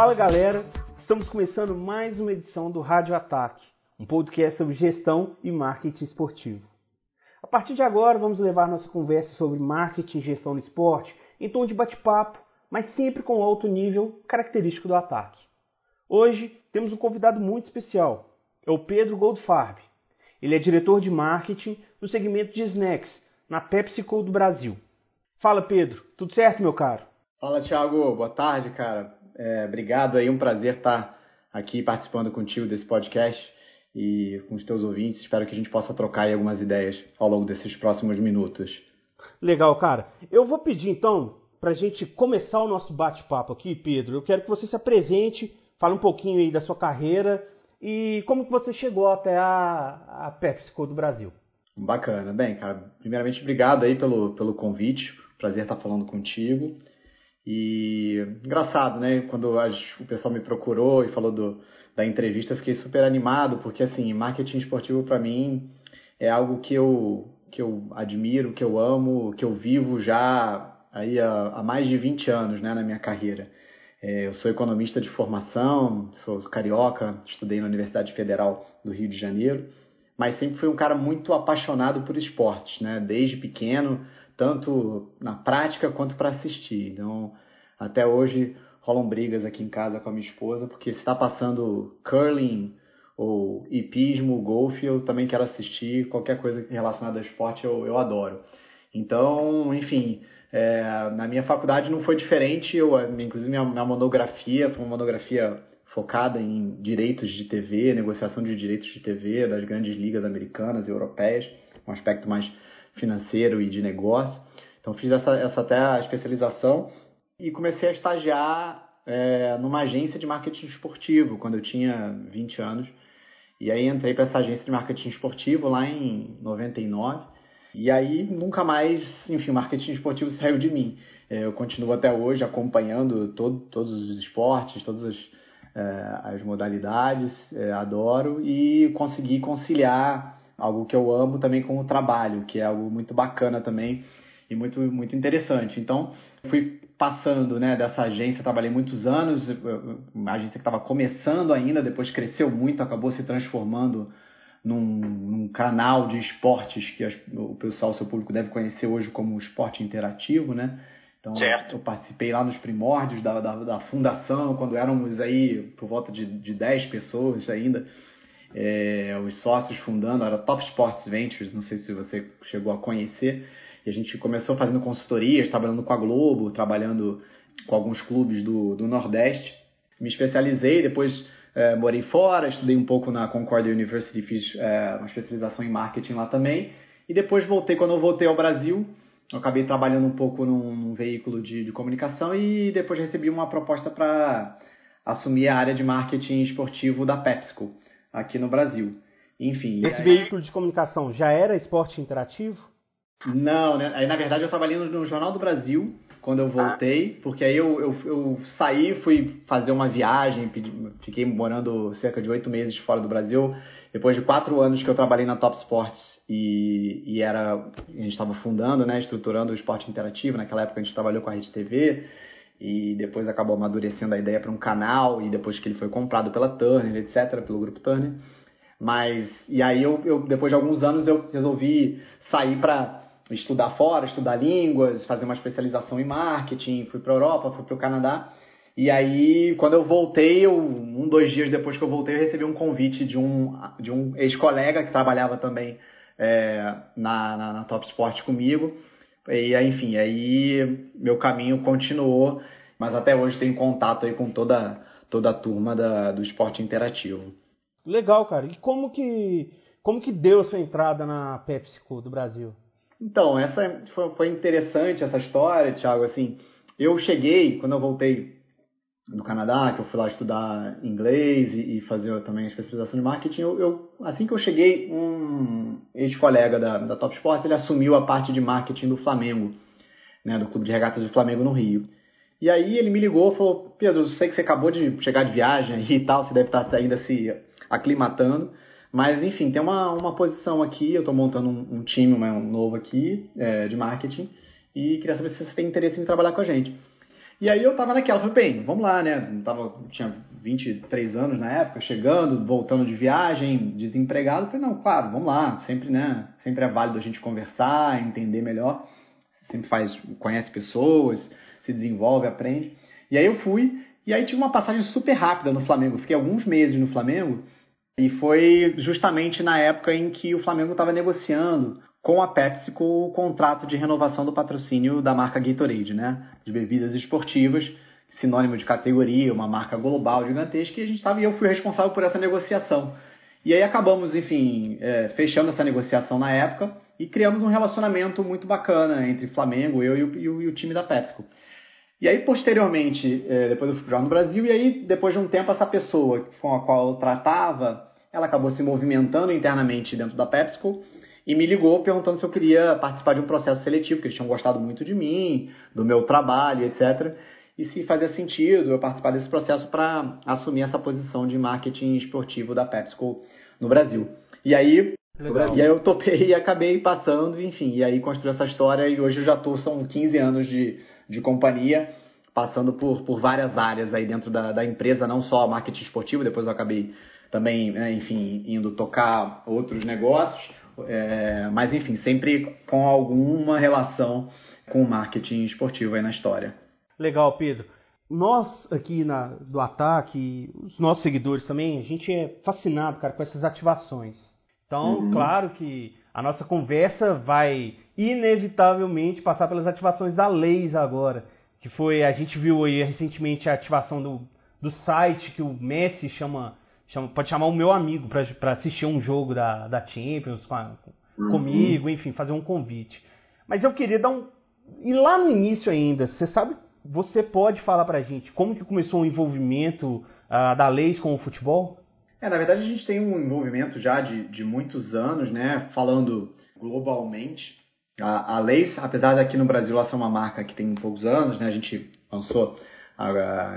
Fala galera, estamos começando mais uma edição do Rádio Ataque, um podcast sobre gestão e marketing esportivo. A partir de agora vamos levar nossa conversa sobre marketing e gestão no esporte em tom de bate-papo, mas sempre com alto nível característico do ataque. Hoje temos um convidado muito especial, é o Pedro Goldfarb. Ele é diretor de marketing no segmento de snacks na PepsiCo do Brasil. Fala Pedro, tudo certo meu caro? Fala Thiago, boa tarde cara. É, obrigado aí, um prazer estar aqui participando contigo desse podcast e com os teus ouvintes. Espero que a gente possa trocar aí algumas ideias ao longo desses próximos minutos. Legal, cara. Eu vou pedir então para a gente começar o nosso bate-papo aqui, Pedro. Eu quero que você se apresente, fale um pouquinho aí da sua carreira e como que você chegou até a, a PepsiCo do Brasil. Bacana. Bem, cara, primeiramente obrigado aí pelo, pelo convite. Prazer estar falando contigo. E engraçado, né? Quando o pessoal me procurou e falou do, da entrevista, eu fiquei super animado, porque assim, marketing esportivo para mim é algo que eu, que eu admiro, que eu amo, que eu vivo já aí há, há mais de 20 anos né, na minha carreira. É, eu sou economista de formação, sou carioca, estudei na Universidade Federal do Rio de Janeiro, mas sempre fui um cara muito apaixonado por esportes, né? Desde pequeno, tanto na prática quanto para assistir. Então, até hoje rolam brigas aqui em casa com a minha esposa, porque se está passando curling ou hipismo, golfe, eu também quero assistir. Qualquer coisa relacionada a esporte eu, eu adoro. Então, enfim, é, na minha faculdade não foi diferente. Eu, inclusive, minha, minha monografia foi uma monografia focada em direitos de TV, negociação de direitos de TV das grandes ligas americanas e europeias, um aspecto mais financeiro e de negócio. Então fiz essa, essa até a especialização e comecei a estagiar é, numa agência de marketing esportivo quando eu tinha 20 anos. E aí entrei para essa agência de marketing esportivo lá em 99. E aí nunca mais, enfim, o marketing esportivo saiu de mim. É, eu continuo até hoje acompanhando todo, todos os esportes, todas as, é, as modalidades, é, adoro e consegui conciliar algo que eu amo também com o trabalho, que é algo muito bacana também e muito, muito interessante. Então, fui passando né, dessa agência, trabalhei muitos anos, uma agência que estava começando ainda, depois cresceu muito, acabou se transformando num, num canal de esportes que as, o pessoal, o seu público deve conhecer hoje como esporte interativo, né? Então, certo. eu participei lá nos primórdios da, da, da, fundação, quando éramos aí por volta de, de 10 pessoas ainda é, os sócios fundando, era Top Sports Ventures, não sei se você chegou a conhecer, e a gente começou fazendo consultorias, trabalhando com a Globo, trabalhando com alguns clubes do, do Nordeste. Me especializei, depois é, morei fora, estudei um pouco na Concordia University, fiz é, uma especialização em marketing lá também, e depois voltei, quando eu voltei ao Brasil, eu acabei trabalhando um pouco num, num veículo de, de comunicação e depois recebi uma proposta para assumir a área de marketing esportivo da PepsiCo aqui no Brasil. Enfim. Esse aí... veículo de comunicação já era esporte interativo? Não, né? Aí na verdade eu trabalhei no Jornal do Brasil quando eu voltei, porque aí eu, eu, eu saí, fui fazer uma viagem, fiquei morando cerca de oito meses fora do Brasil. Depois de quatro anos que eu trabalhei na Top Sports e, e era, a gente estava fundando, né, estruturando o esporte interativo. Naquela época a gente trabalhou com a Rede TV e depois acabou amadurecendo a ideia para um canal e depois que ele foi comprado pela Turner, etc, pelo grupo Turner. Mas e aí eu, eu depois de alguns anos eu resolvi sair para estudar fora, estudar línguas, fazer uma especialização em marketing, fui para Europa, fui para o Canadá. E aí, quando eu voltei, eu, um, dois dias depois que eu voltei, eu recebi um convite de um, de um ex-colega que trabalhava também é, na, na, na Top Sport comigo e enfim, aí meu caminho continuou, mas até hoje tenho contato aí com toda, toda a turma da, do esporte interativo. Legal, cara. E como que, como que deu a sua entrada na PepsiCo do Brasil? Então, essa foi, foi interessante essa história, Thiago. Assim, eu cheguei, quando eu voltei no Canadá, que eu fui lá estudar inglês e, e fazer também a especialização de marketing, eu, eu, assim que eu cheguei, um ex-colega da, da Top Sport, ele assumiu a parte de marketing do Flamengo, né, do Clube de Regatas do Flamengo no Rio. E aí ele me ligou e falou, Pedro, sei que você acabou de chegar de viagem e tal, você deve estar ainda se aclimatando, mas enfim, tem uma, uma posição aqui, eu estou montando um, um time um novo aqui é, de marketing e queria saber se você tem interesse em trabalhar com a gente. E aí eu tava naquela, falei, bem, vamos lá, né? tava, tinha 23 anos na época, chegando, voltando de viagem, desempregado. Falei, não, claro, vamos lá, sempre, né? Sempre é válido a gente conversar, entender melhor. Sempre faz, conhece pessoas, se desenvolve, aprende. E aí eu fui, e aí tive uma passagem super rápida no Flamengo. Fiquei alguns meses no Flamengo, e foi justamente na época em que o Flamengo estava negociando com a PepsiCo o contrato de renovação do patrocínio da marca Gatorade, né? De bebidas esportivas sinônimo de categoria, uma marca global gigantesca, e a gente estava e eu fui responsável por essa negociação. E aí acabamos, enfim, é, fechando essa negociação na época e criamos um relacionamento muito bacana entre Flamengo, eu e o, e o, e o time da PepsiCo. E aí, posteriormente, é, depois eu fui jogar no Brasil, e aí, depois de um tempo, essa pessoa com a qual eu tratava, ela acabou se movimentando internamente dentro da PepsiCo e me ligou perguntando se eu queria participar de um processo seletivo, que eles tinham gostado muito de mim, do meu trabalho, etc e se fazia sentido eu participar desse processo para assumir essa posição de marketing esportivo da PepsiCo no Brasil. E aí, e aí eu topei e acabei passando, enfim, e aí construí essa história e hoje eu já estou, são 15 anos de, de companhia, passando por, por várias áreas aí dentro da, da empresa, não só marketing esportivo, depois eu acabei também, né, enfim, indo tocar outros negócios, é, mas enfim, sempre com alguma relação com o marketing esportivo aí na história. Legal, Pedro. Nós aqui na, do Ataque, os nossos seguidores também, a gente é fascinado, cara, com essas ativações. Então, uhum. claro que a nossa conversa vai inevitavelmente passar pelas ativações da Leis agora. Que foi, a gente viu aí recentemente a ativação do, do site que o Messi chama, chama pode chamar o meu amigo para assistir um jogo da, da Champions com a, uhum. comigo, enfim, fazer um convite. Mas eu queria dar um. E lá no início ainda, você sabe você pode falar para a gente como que começou o envolvimento uh, da Leis com o futebol? É, na verdade a gente tem um envolvimento já de, de muitos anos, né? Falando globalmente. A, a Leis, apesar de aqui no Brasil ela ser uma marca que tem poucos anos, né? A gente lançou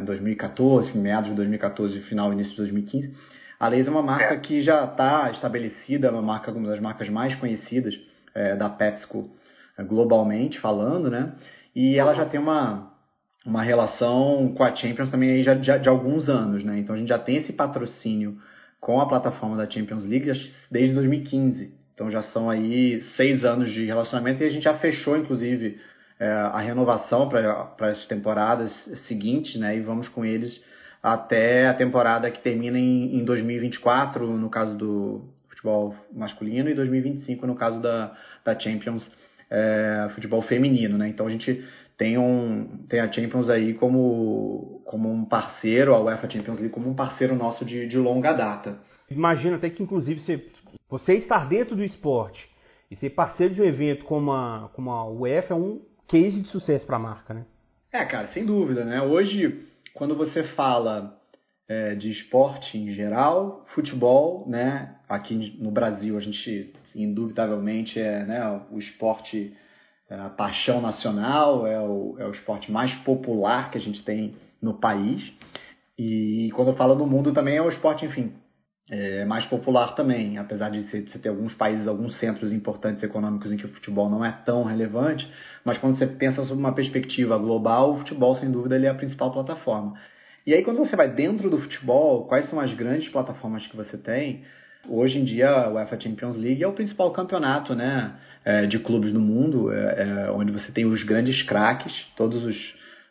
em 2014, meados de 2014, final início de 2015. A Leis é uma marca que já está estabelecida, é uma marca uma das marcas mais conhecidas é, da PepsiCo é, globalmente falando, né? E ela já tem uma uma relação com a Champions também aí já, já, de alguns anos, né? Então a gente já tem esse patrocínio com a plataforma da Champions League desde 2015. Então já são aí seis anos de relacionamento e a gente já fechou, inclusive, é, a renovação para as temporadas seguintes, né? E vamos com eles até a temporada que termina em, em 2024, no caso do futebol masculino, e 2025 no caso da, da Champions é, futebol feminino, né? Então a gente tem, um, tem a Champions aí como, como um parceiro, a UEFA Champions League como um parceiro nosso de, de longa data. Imagina até que, inclusive, você, você estar dentro do esporte e ser parceiro de um evento como a, como a UEFA é um case de sucesso para a marca, né? É, cara, sem dúvida, né? Hoje, quando você fala é, de esporte em geral, futebol, né? Aqui no Brasil, a gente, indubitavelmente, é né, o esporte é a paixão nacional, é o, é o esporte mais popular que a gente tem no país. E quando eu falo no mundo também é o esporte, enfim, é mais popular também, apesar de você ter alguns países, alguns centros importantes econômicos em que o futebol não é tão relevante, mas quando você pensa sobre uma perspectiva global, o futebol, sem dúvida, ele é a principal plataforma. E aí, quando você vai dentro do futebol, quais são as grandes plataformas que você tem? Hoje em dia, a UEFA Champions League é o principal campeonato né, é, de clubes no mundo, é, é, onde você tem os grandes craques, todos os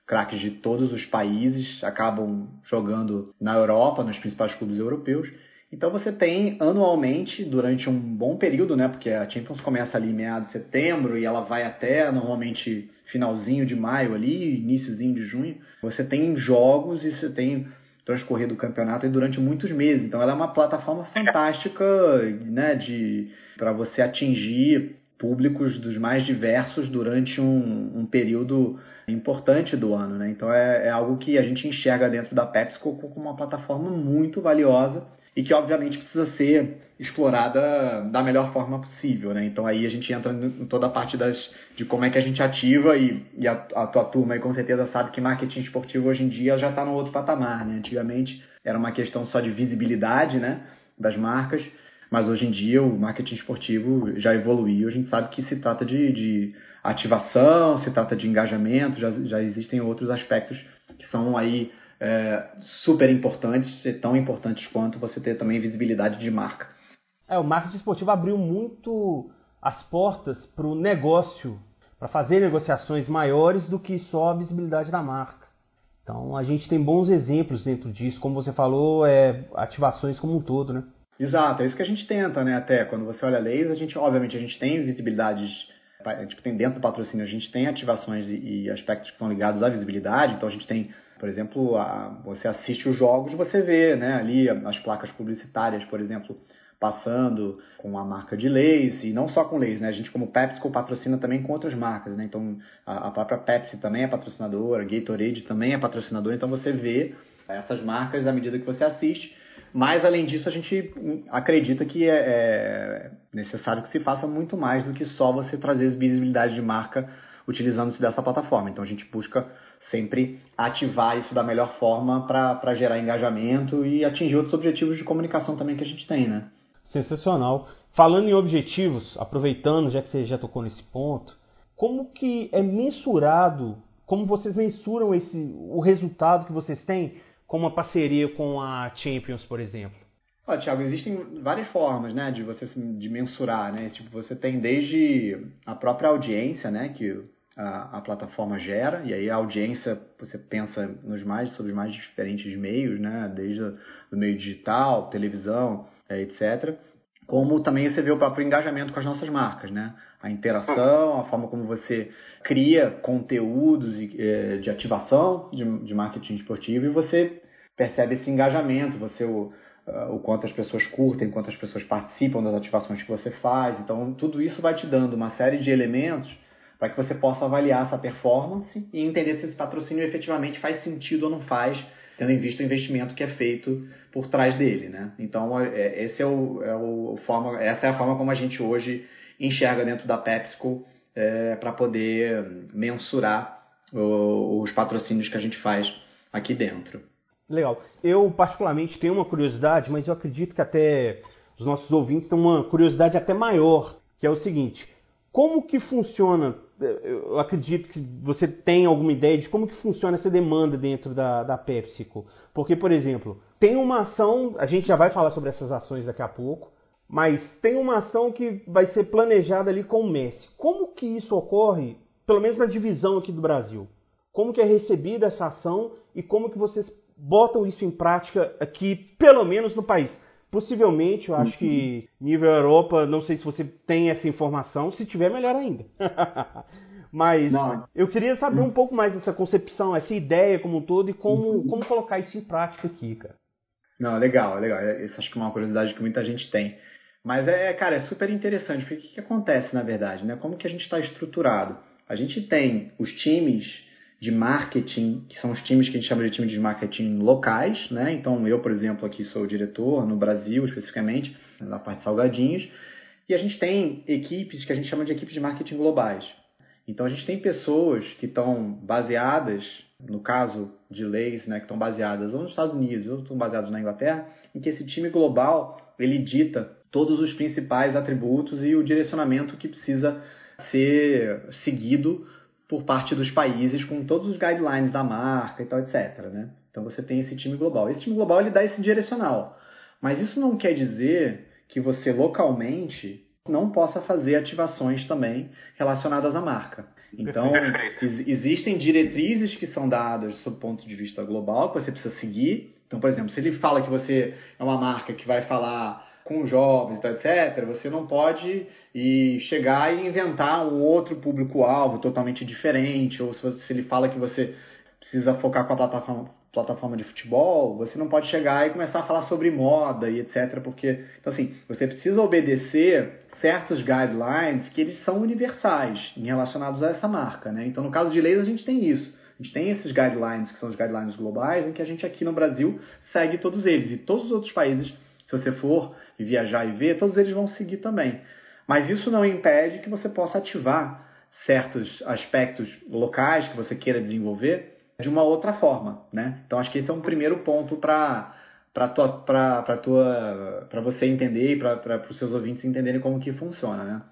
craques de todos os países acabam jogando na Europa, nos principais clubes europeus. Então você tem anualmente, durante um bom período, né, porque a Champions começa ali em meados de setembro e ela vai até normalmente finalzinho de maio ali, iníciozinho de junho, você tem jogos e você tem transcorrido o campeonato durante muitos meses. Então ela é uma plataforma fantástica, né, de para você atingir públicos dos mais diversos durante um, um período importante do ano, né? Então é, é, algo que a gente enxerga dentro da PepsiCo como uma plataforma muito valiosa e que obviamente precisa ser explorada da melhor forma possível, né? Então aí a gente entra em toda a parte das, de como é que a gente ativa e, e a, a tua turma aí com certeza sabe que marketing esportivo hoje em dia já está no outro patamar, né? Antigamente era uma questão só de visibilidade, né? Das marcas, mas hoje em dia o marketing esportivo já evoluiu, a gente sabe que se trata de, de ativação, se trata de engajamento, já, já existem outros aspectos que são aí é, super importantes, e tão importantes quanto você ter também visibilidade de marca. É, o marketing esportivo abriu muito as portas para o negócio, para fazer negociações maiores do que só a visibilidade da marca. Então a gente tem bons exemplos dentro disso, como você falou, é, ativações como um todo, né? Exato, é isso que a gente tenta, né? Até quando você olha leis, a gente, obviamente, a gente tem visibilidades, a gente tem dentro do patrocínio, a gente tem ativações e, aspectos que são ligados à visibilidade, então a gente tem por exemplo, a, você assiste os jogos, você vê né, ali as placas publicitárias, por exemplo, passando com a marca de Leis, e não só com Leis, né? A gente, como PepsiCo, patrocina também com outras marcas, né? Então, a, a própria Pepsi também é patrocinadora, Gatorade também é patrocinador, então você vê essas marcas à medida que você assiste. Mas, além disso, a gente acredita que é, é necessário que se faça muito mais do que só você trazer visibilidade de marca utilizando-se dessa plataforma. Então, a gente busca sempre ativar isso da melhor forma para gerar engajamento e atingir outros objetivos de comunicação também que a gente tem, né? Sensacional. Falando em objetivos, aproveitando, já que você já tocou nesse ponto, como que é mensurado, como vocês mensuram esse, o resultado que vocês têm com uma parceria com a Champions, por exemplo? Olha, Thiago, existem várias formas, né, de você de mensurar, né? Tipo, você tem desde a própria audiência, né, que a, a, plataforma gera, e aí a audiência, você pensa nos mais, sobre os mais diferentes meios, né, desde o meio digital, televisão, é, etc. Como também você vê o próprio engajamento com as nossas marcas, né? A interação, a forma como você cria conteúdos é, de ativação de marketing esportivo e você percebe esse engajamento, você o, o quanto as pessoas curtem, quanto as pessoas participam das ativações que você faz. Então, tudo isso vai te dando uma série de elementos para que você possa avaliar essa performance e entender se esse patrocínio efetivamente faz sentido ou não faz, tendo em vista o investimento que é feito por trás dele, né? Então, é, é, esse é o, é o forma, essa é a forma como a gente hoje enxerga dentro da PepsiCo é, para poder mensurar o, os patrocínios que a gente faz aqui dentro. Legal. Eu, particularmente, tenho uma curiosidade, mas eu acredito que até os nossos ouvintes têm uma curiosidade até maior, que é o seguinte: como que funciona eu acredito que você tem alguma ideia de como que funciona essa demanda dentro da, da PepsiCo. Porque, por exemplo, tem uma ação, a gente já vai falar sobre essas ações daqui a pouco, mas tem uma ação que vai ser planejada ali com o Messi. Como que isso ocorre, pelo menos na divisão aqui do Brasil? Como que é recebida essa ação e como que vocês botam isso em prática aqui, pelo menos no país? Possivelmente, eu acho que uhum. nível Europa, não sei se você tem essa informação, se tiver, melhor ainda. Mas não. eu queria saber um pouco mais dessa concepção, essa ideia como um todo e como, uhum. como colocar isso em prática aqui, cara. Não, legal, legal. É, isso acho que é uma curiosidade que muita gente tem. Mas é, cara, é super interessante, porque o que, que acontece na verdade, né? Como que a gente está estruturado? A gente tem os times de marketing, que são os times que a gente chama de times de marketing locais, né? Então, eu, por exemplo, aqui sou diretor no Brasil, especificamente, na parte de salgadinhos, e a gente tem equipes que a gente chama de equipes de marketing globais. Então, a gente tem pessoas que estão baseadas, no caso de leis, né, que estão baseadas ou nos Estados Unidos ou estão baseadas na Inglaterra, em que esse time global ele dita todos os principais atributos e o direcionamento que precisa ser seguido por parte dos países com todos os guidelines da marca e tal, etc. Né? Então você tem esse time global. Esse time global ele dá esse direcional. Mas isso não quer dizer que você localmente não possa fazer ativações também relacionadas à marca. Então, existem diretrizes que são dadas sob ponto de vista global que você precisa seguir. Então, por exemplo, se ele fala que você é uma marca que vai falar com jovens, etc., você não pode ir chegar e inventar um outro público-alvo totalmente diferente, ou se, se ele fala que você precisa focar com a plataforma, plataforma de futebol, você não pode chegar e começar a falar sobre moda e etc., porque, então assim, você precisa obedecer certos guidelines que eles são universais em relacionados a essa marca, né? Então, no caso de leis, a gente tem isso. A gente tem esses guidelines, que são os guidelines globais, em que a gente aqui no Brasil segue todos eles. E todos os outros países se você for viajar e ver, todos eles vão seguir também. Mas isso não impede que você possa ativar certos aspectos locais que você queira desenvolver de uma outra forma, né? Então acho que esse é um primeiro ponto para para tua para tua para você entender e para os seus ouvintes entenderem como que funciona, né?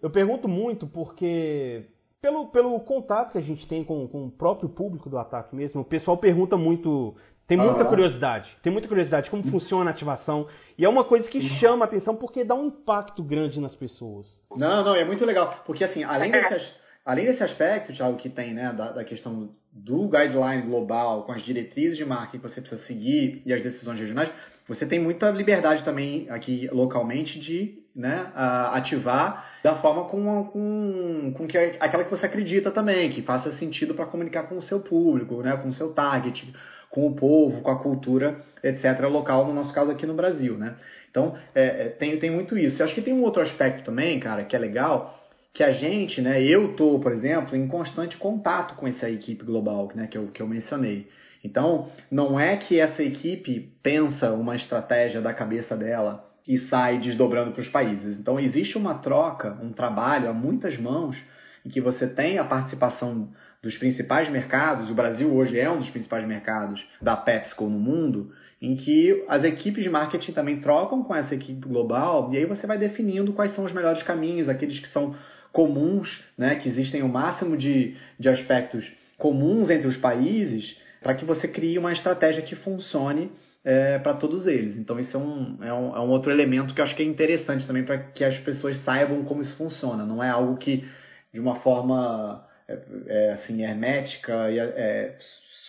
Eu pergunto muito porque pelo, pelo contato que a gente tem com, com o próprio público do ataque mesmo, o pessoal pergunta muito tem muita uhum. curiosidade, tem muita curiosidade como funciona a ativação. E é uma coisa que chama a atenção porque dá um impacto grande nas pessoas. Não, não, é muito legal. Porque assim, além desse, além desse aspecto, Thiago, que tem, né, da, da questão do guideline global, com as diretrizes de marketing que você precisa seguir e as decisões regionais, você tem muita liberdade também aqui localmente de né, ativar da forma com, com, com que, aquela que você acredita também, que faça sentido para comunicar com o seu público, né, com o seu target com o povo, com a cultura, etc., local, no nosso caso aqui no Brasil, né? Então, é, é, tem, tem muito isso. Eu acho que tem um outro aspecto também, cara, que é legal, que a gente, né, eu tô, por exemplo, em constante contato com essa equipe global, né, que eu, que eu mencionei. Então, não é que essa equipe pensa uma estratégia da cabeça dela e sai desdobrando para os países. Então, existe uma troca, um trabalho a muitas mãos, em que você tem a participação dos principais mercados, o Brasil hoje é um dos principais mercados da PepsiCo no mundo, em que as equipes de marketing também trocam com essa equipe global e aí você vai definindo quais são os melhores caminhos, aqueles que são comuns, né, que existem o máximo de, de aspectos comuns entre os países, para que você crie uma estratégia que funcione é, para todos eles. Então, isso é um, é, um, é um outro elemento que eu acho que é interessante também para que as pessoas saibam como isso funciona. Não é algo que, de uma forma é, é, assim, hermética e é,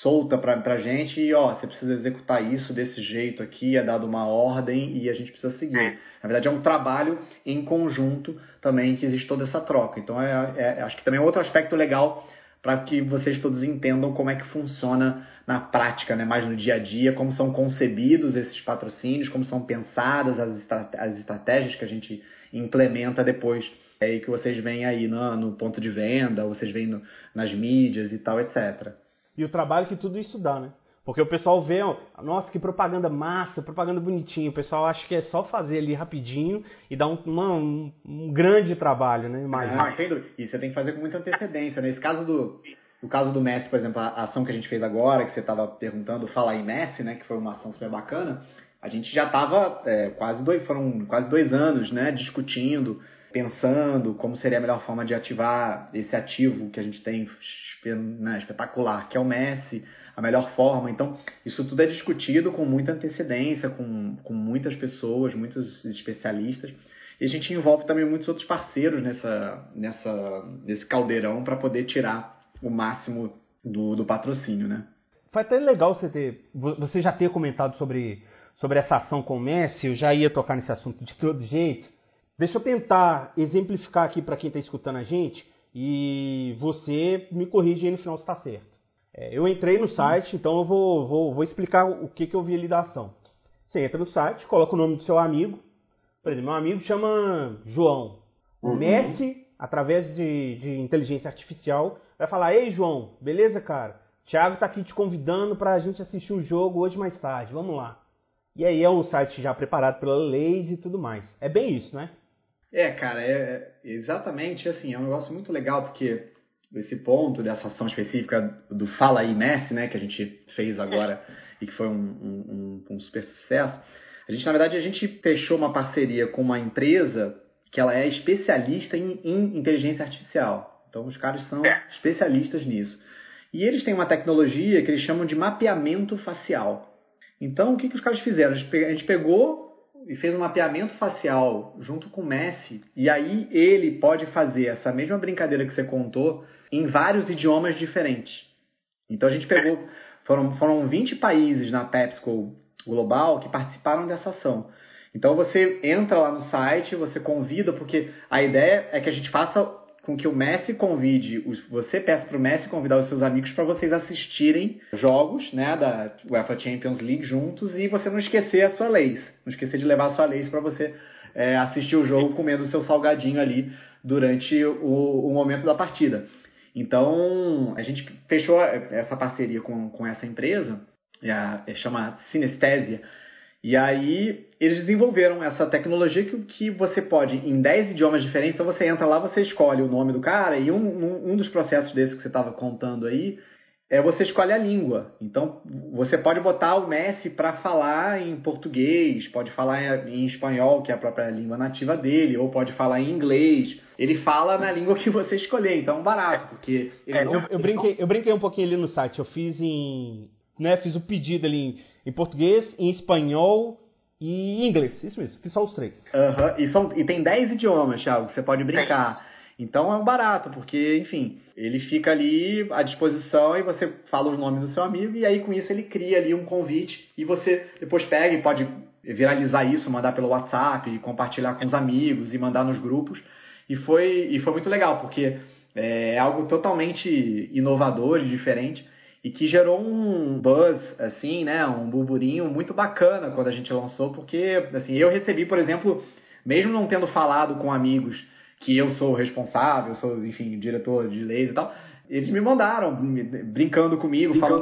solta para a gente e ó, você precisa executar isso desse jeito aqui, é dado uma ordem e a gente precisa seguir. Na verdade é um trabalho em conjunto também que existe toda essa troca. Então é, é acho que também é outro aspecto legal para que vocês todos entendam como é que funciona na prática, né? mais no dia a dia, como são concebidos esses patrocínios, como são pensadas as, as estratégias que a gente implementa depois é aí que vocês veem aí no, no ponto de venda, vocês veem no, nas mídias e tal, etc. E o trabalho que tudo isso dá, né? Porque o pessoal vê, ó, nossa, que propaganda massa, propaganda bonitinha. O pessoal acha que é só fazer ali rapidinho e dar um, uma, um, um grande trabalho, né? Mais ah, sem dúvida. E você tem que fazer com muita antecedência. Nesse caso do, no caso do Messi, por exemplo, a ação que a gente fez agora, que você estava perguntando, Fala aí Messi, né? Que foi uma ação super bacana. A gente já estava é, quase dois, foram quase dois anos, né? Discutindo pensando como seria a melhor forma de ativar esse ativo que a gente tem né, espetacular, que é o Messi, a melhor forma. Então, isso tudo é discutido com muita antecedência, com, com muitas pessoas, muitos especialistas. E a gente envolve também muitos outros parceiros nessa, nessa, nesse caldeirão para poder tirar o máximo do, do patrocínio, né? Foi até legal você ter, você já ter comentado sobre, sobre essa ação com o Messi, eu já ia tocar nesse assunto de todo jeito, Deixa eu tentar exemplificar aqui para quem está escutando a gente e você me corrige aí no final se está certo. É, eu entrei no site, então eu vou, vou, vou explicar o que, que eu vi ali da ação. Você entra no site, coloca o nome do seu amigo. Por exemplo, meu amigo chama João. O uhum. Messi, através de, de inteligência artificial, vai falar: Ei, João, beleza, cara? Thiago está aqui te convidando para a gente assistir o jogo hoje mais tarde. Vamos lá. E aí é um site já preparado pela lei e tudo mais. É bem isso, né? É, cara, é, é exatamente assim, é um negócio muito legal porque esse ponto dessa ação específica do Fala aí Messi, né, que a gente fez agora e que foi um, um, um, super sucesso, a gente, na verdade, a gente fechou uma parceria com uma empresa que ela é especialista em, em inteligência artificial. Então, os caras são é. especialistas nisso. E eles têm uma tecnologia que eles chamam de mapeamento facial. Então, o que, que os caras fizeram? A gente pegou e fez um mapeamento facial junto com o Messi, e aí ele pode fazer essa mesma brincadeira que você contou em vários idiomas diferentes. Então a gente pegou, foram, foram 20 países na PepsiCo Global que participaram dessa ação. Então você entra lá no site, você convida, porque a ideia é que a gente faça com que o Messi convide, você peça para o Messi convidar os seus amigos para vocês assistirem jogos né, da UEFA Champions League juntos e você não esquecer a sua leis, não esquecer de levar a sua leis para você é, assistir o jogo comendo o seu salgadinho ali durante o, o momento da partida. Então, a gente fechou essa parceria com, com essa empresa, é, chama Sinestésia, e aí eles desenvolveram essa tecnologia que, que você pode, em 10 idiomas diferentes, então você entra lá, você escolhe o nome do cara, e um, um, um dos processos desses que você estava contando aí, é você escolhe a língua. Então, você pode botar o Messi para falar em português, pode falar em espanhol, que é a própria língua nativa dele, ou pode falar em inglês. Ele fala na língua que você escolher, então é um barato, porque... É, não... eu, eu, brinquei, eu brinquei um pouquinho ali no site, eu fiz em... Né, fiz o pedido ali em, em português, em espanhol e em inglês, isso mesmo, fiz só os três. Uhum. E, são, e tem dez idiomas, Thiago, você pode brincar. Então é um barato, porque, enfim, ele fica ali à disposição e você fala os nomes do seu amigo e aí com isso ele cria ali um convite e você depois pega e pode viralizar isso, mandar pelo WhatsApp, compartilhar com os amigos e mandar nos grupos. E foi, e foi muito legal, porque é algo totalmente inovador e diferente e que gerou um buzz, assim, né, um burburinho muito bacana quando a gente lançou, porque, assim, eu recebi, por exemplo, mesmo não tendo falado com amigos que eu sou responsável, sou, enfim, diretor de leis e tal. Eles me mandaram, brincando comigo, falando,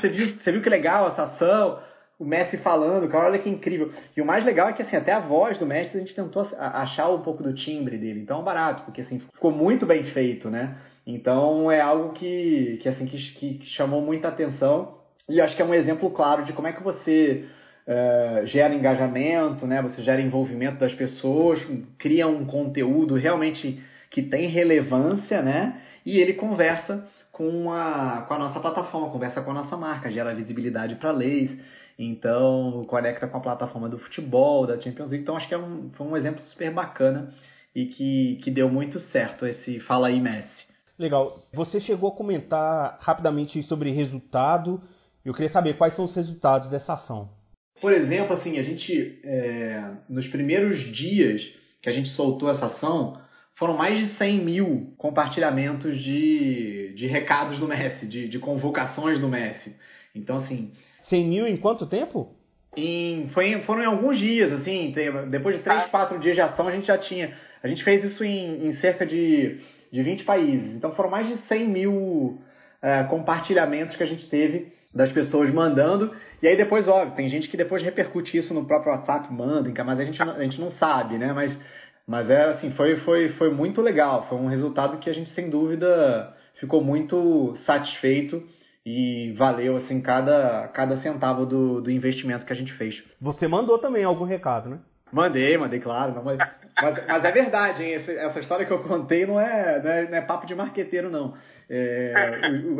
você, viu, você viu que legal essa ação? O Messi falando, cara, olha que incrível. E o mais legal é que, assim, até a voz do Messi a gente tentou achar um pouco do timbre dele. Então é barato, porque, assim, ficou muito bem feito, né? Então é algo que, que assim, que, que chamou muita atenção. E acho que é um exemplo claro de como é que você uh, gera engajamento, né? Você gera envolvimento das pessoas, cria um conteúdo realmente que tem relevância, né? E ele conversa com a, com a nossa plataforma, conversa com a nossa marca, gera visibilidade para leis, então conecta com a plataforma do futebol, da Champions League. Então acho que é um, foi um exemplo super bacana e que, que deu muito certo esse Fala aí Messi. Legal. Você chegou a comentar rapidamente sobre resultado. Eu queria saber quais são os resultados dessa ação. Por exemplo, assim, a gente, é, nos primeiros dias que a gente soltou essa ação, foram mais de 100 mil compartilhamentos de, de recados do Messi, de, de convocações do Messi. Então, assim... 100 mil em quanto tempo? Em, foi, foram em alguns dias, assim, depois de 3, 4 dias de ação a gente já tinha. A gente fez isso em, em cerca de, de 20 países. Então foram mais de 100 mil é, compartilhamentos que a gente teve das pessoas mandando. E aí depois, óbvio, tem gente que depois repercute isso no próprio WhatsApp, manda, mas a gente, a gente não sabe, né? Mas, mas é assim, foi, foi, foi muito legal. Foi um resultado que a gente, sem dúvida, ficou muito satisfeito e valeu assim cada, cada centavo do, do investimento que a gente fez. Você mandou também algum recado, né? Mandei, mandei, claro. Não, mas, mas, mas, é verdade, hein? Essa, essa, história que eu contei não é, não é, não é papo de marqueteiro, não. É,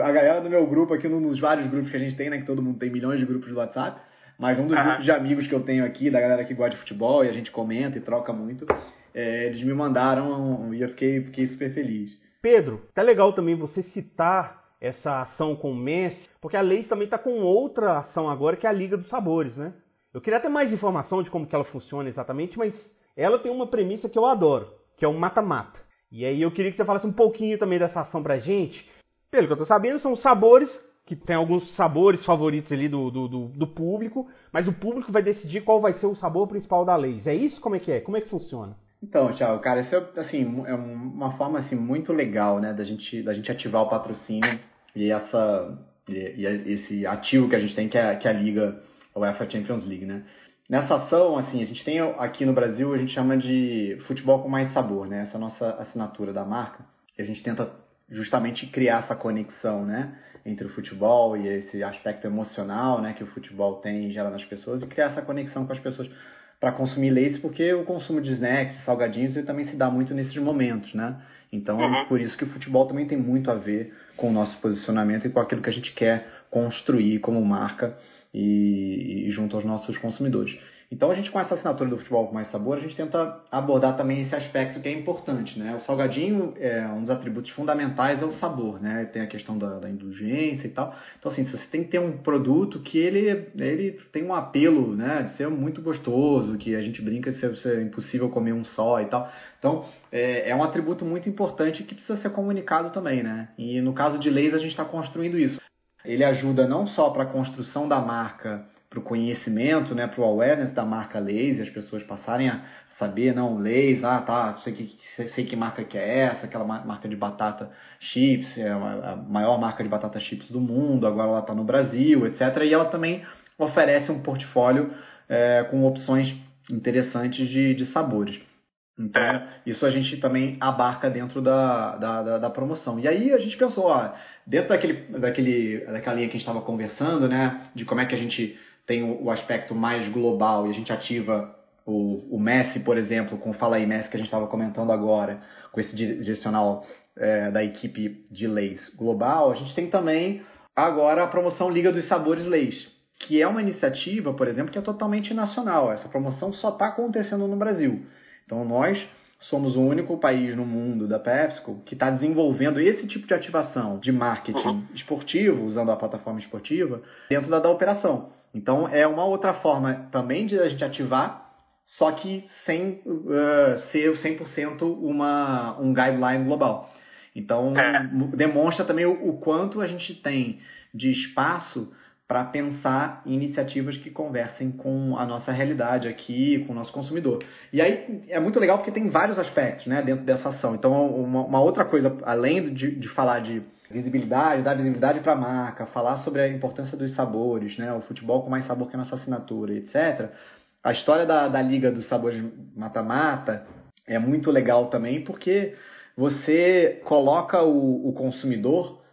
a galera do meu grupo aqui, nos vários grupos que a gente tem, né? Que todo mundo tem milhões de grupos do WhatsApp. Mas um dos grupos de amigos que eu tenho aqui, da galera que gosta de futebol, e a gente comenta e troca muito, é, eles me mandaram e eu fiquei, fiquei super feliz. Pedro, tá legal também você citar essa ação com o Messi, porque a Leis também está com outra ação agora, que é a Liga dos Sabores, né? Eu queria ter mais informação de como que ela funciona exatamente, mas ela tem uma premissa que eu adoro, que é o mata-mata. E aí eu queria que você falasse um pouquinho também dessa ação pra gente. Pelo que eu tô sabendo, são sabores, que tem alguns sabores favoritos ali do, do, do, do público, mas o público vai decidir qual vai ser o sabor principal da Leis. É isso como é que é? Como é que funciona? Então, Thiago, cara, isso é, assim, é uma forma assim, muito legal né, da, gente, da gente ativar o patrocínio e, essa, e, e esse ativo que a gente tem, que é, que é a Liga UEFA Champions League, né? Nessa ação, assim, a gente tem aqui no Brasil, a gente chama de futebol com mais sabor, né? Essa é a nossa assinatura da marca. E a gente tenta justamente criar essa conexão, né? Entre o futebol e esse aspecto emocional, né? Que o futebol tem e gera nas pessoas e criar essa conexão com as pessoas para consumir leite, porque o consumo de snacks, salgadinhos, ele também se dá muito nesses momentos, né? Então, uhum. por isso que o futebol também tem muito a ver com o nosso posicionamento e com aquilo que a gente quer construir como marca e, e junto aos nossos consumidores. Então a gente com essa assinatura do Futebol com Mais Sabor, a gente tenta abordar também esse aspecto que é importante, né? O salgadinho, é um dos atributos fundamentais é o sabor, né? Tem a questão da, da indulgência e tal. Então assim, você tem que ter um produto que ele, ele tem um apelo, né? De ser muito gostoso, que a gente brinca de ser, ser impossível comer um só e tal. Então é, é um atributo muito importante que precisa ser comunicado também, né? E no caso de leis a gente está construindo isso. Ele ajuda não só para a construção da marca, para o conhecimento, né, para o awareness da marca Lays, as pessoas passarem a saber, não, Lays, ah, tá, sei que, sei que marca que é essa, aquela marca de batata chips, é a maior marca de batata chips do mundo, agora ela está no Brasil, etc. E ela também oferece um portfólio é, com opções interessantes de, de sabores. Então, é. isso a gente também abarca dentro da, da, da, da, promoção. E aí a gente pensou, ó, dentro daquele, daquele, daquela linha que a gente estava conversando, né, de como é que a gente tem o, o, aspecto mais global e a gente ativa o, o Messi, por exemplo, com o Fala aí Messi que a gente estava comentando agora, com esse direcional é, da equipe de leis global, a gente tem também agora a promoção Liga dos Sabores Leis, que é uma iniciativa, por exemplo, que é totalmente nacional. Essa promoção só está acontecendo no Brasil. Então nós somos o único país no mundo da PepsiCo que está desenvolvendo esse tipo de ativação de marketing uhum. esportivo, usando a plataforma esportiva, dentro da, da operação. Então é uma outra forma também de a gente ativar, só que sem uh, ser 100% uma, um guideline global. Então é. demonstra também o, o quanto a gente tem de espaço para pensar em iniciativas que conversem com a nossa realidade aqui, com o nosso consumidor. E aí é muito legal porque tem vários aspectos né, dentro dessa ação. Então, uma, uma outra coisa, além de, de falar de visibilidade, dar visibilidade para a marca, falar sobre a importância dos sabores, né, o futebol com mais sabor que a nossa assinatura, etc. A história da, da Liga dos Sabores Mata-Mata é muito legal também porque você coloca o, o consumidor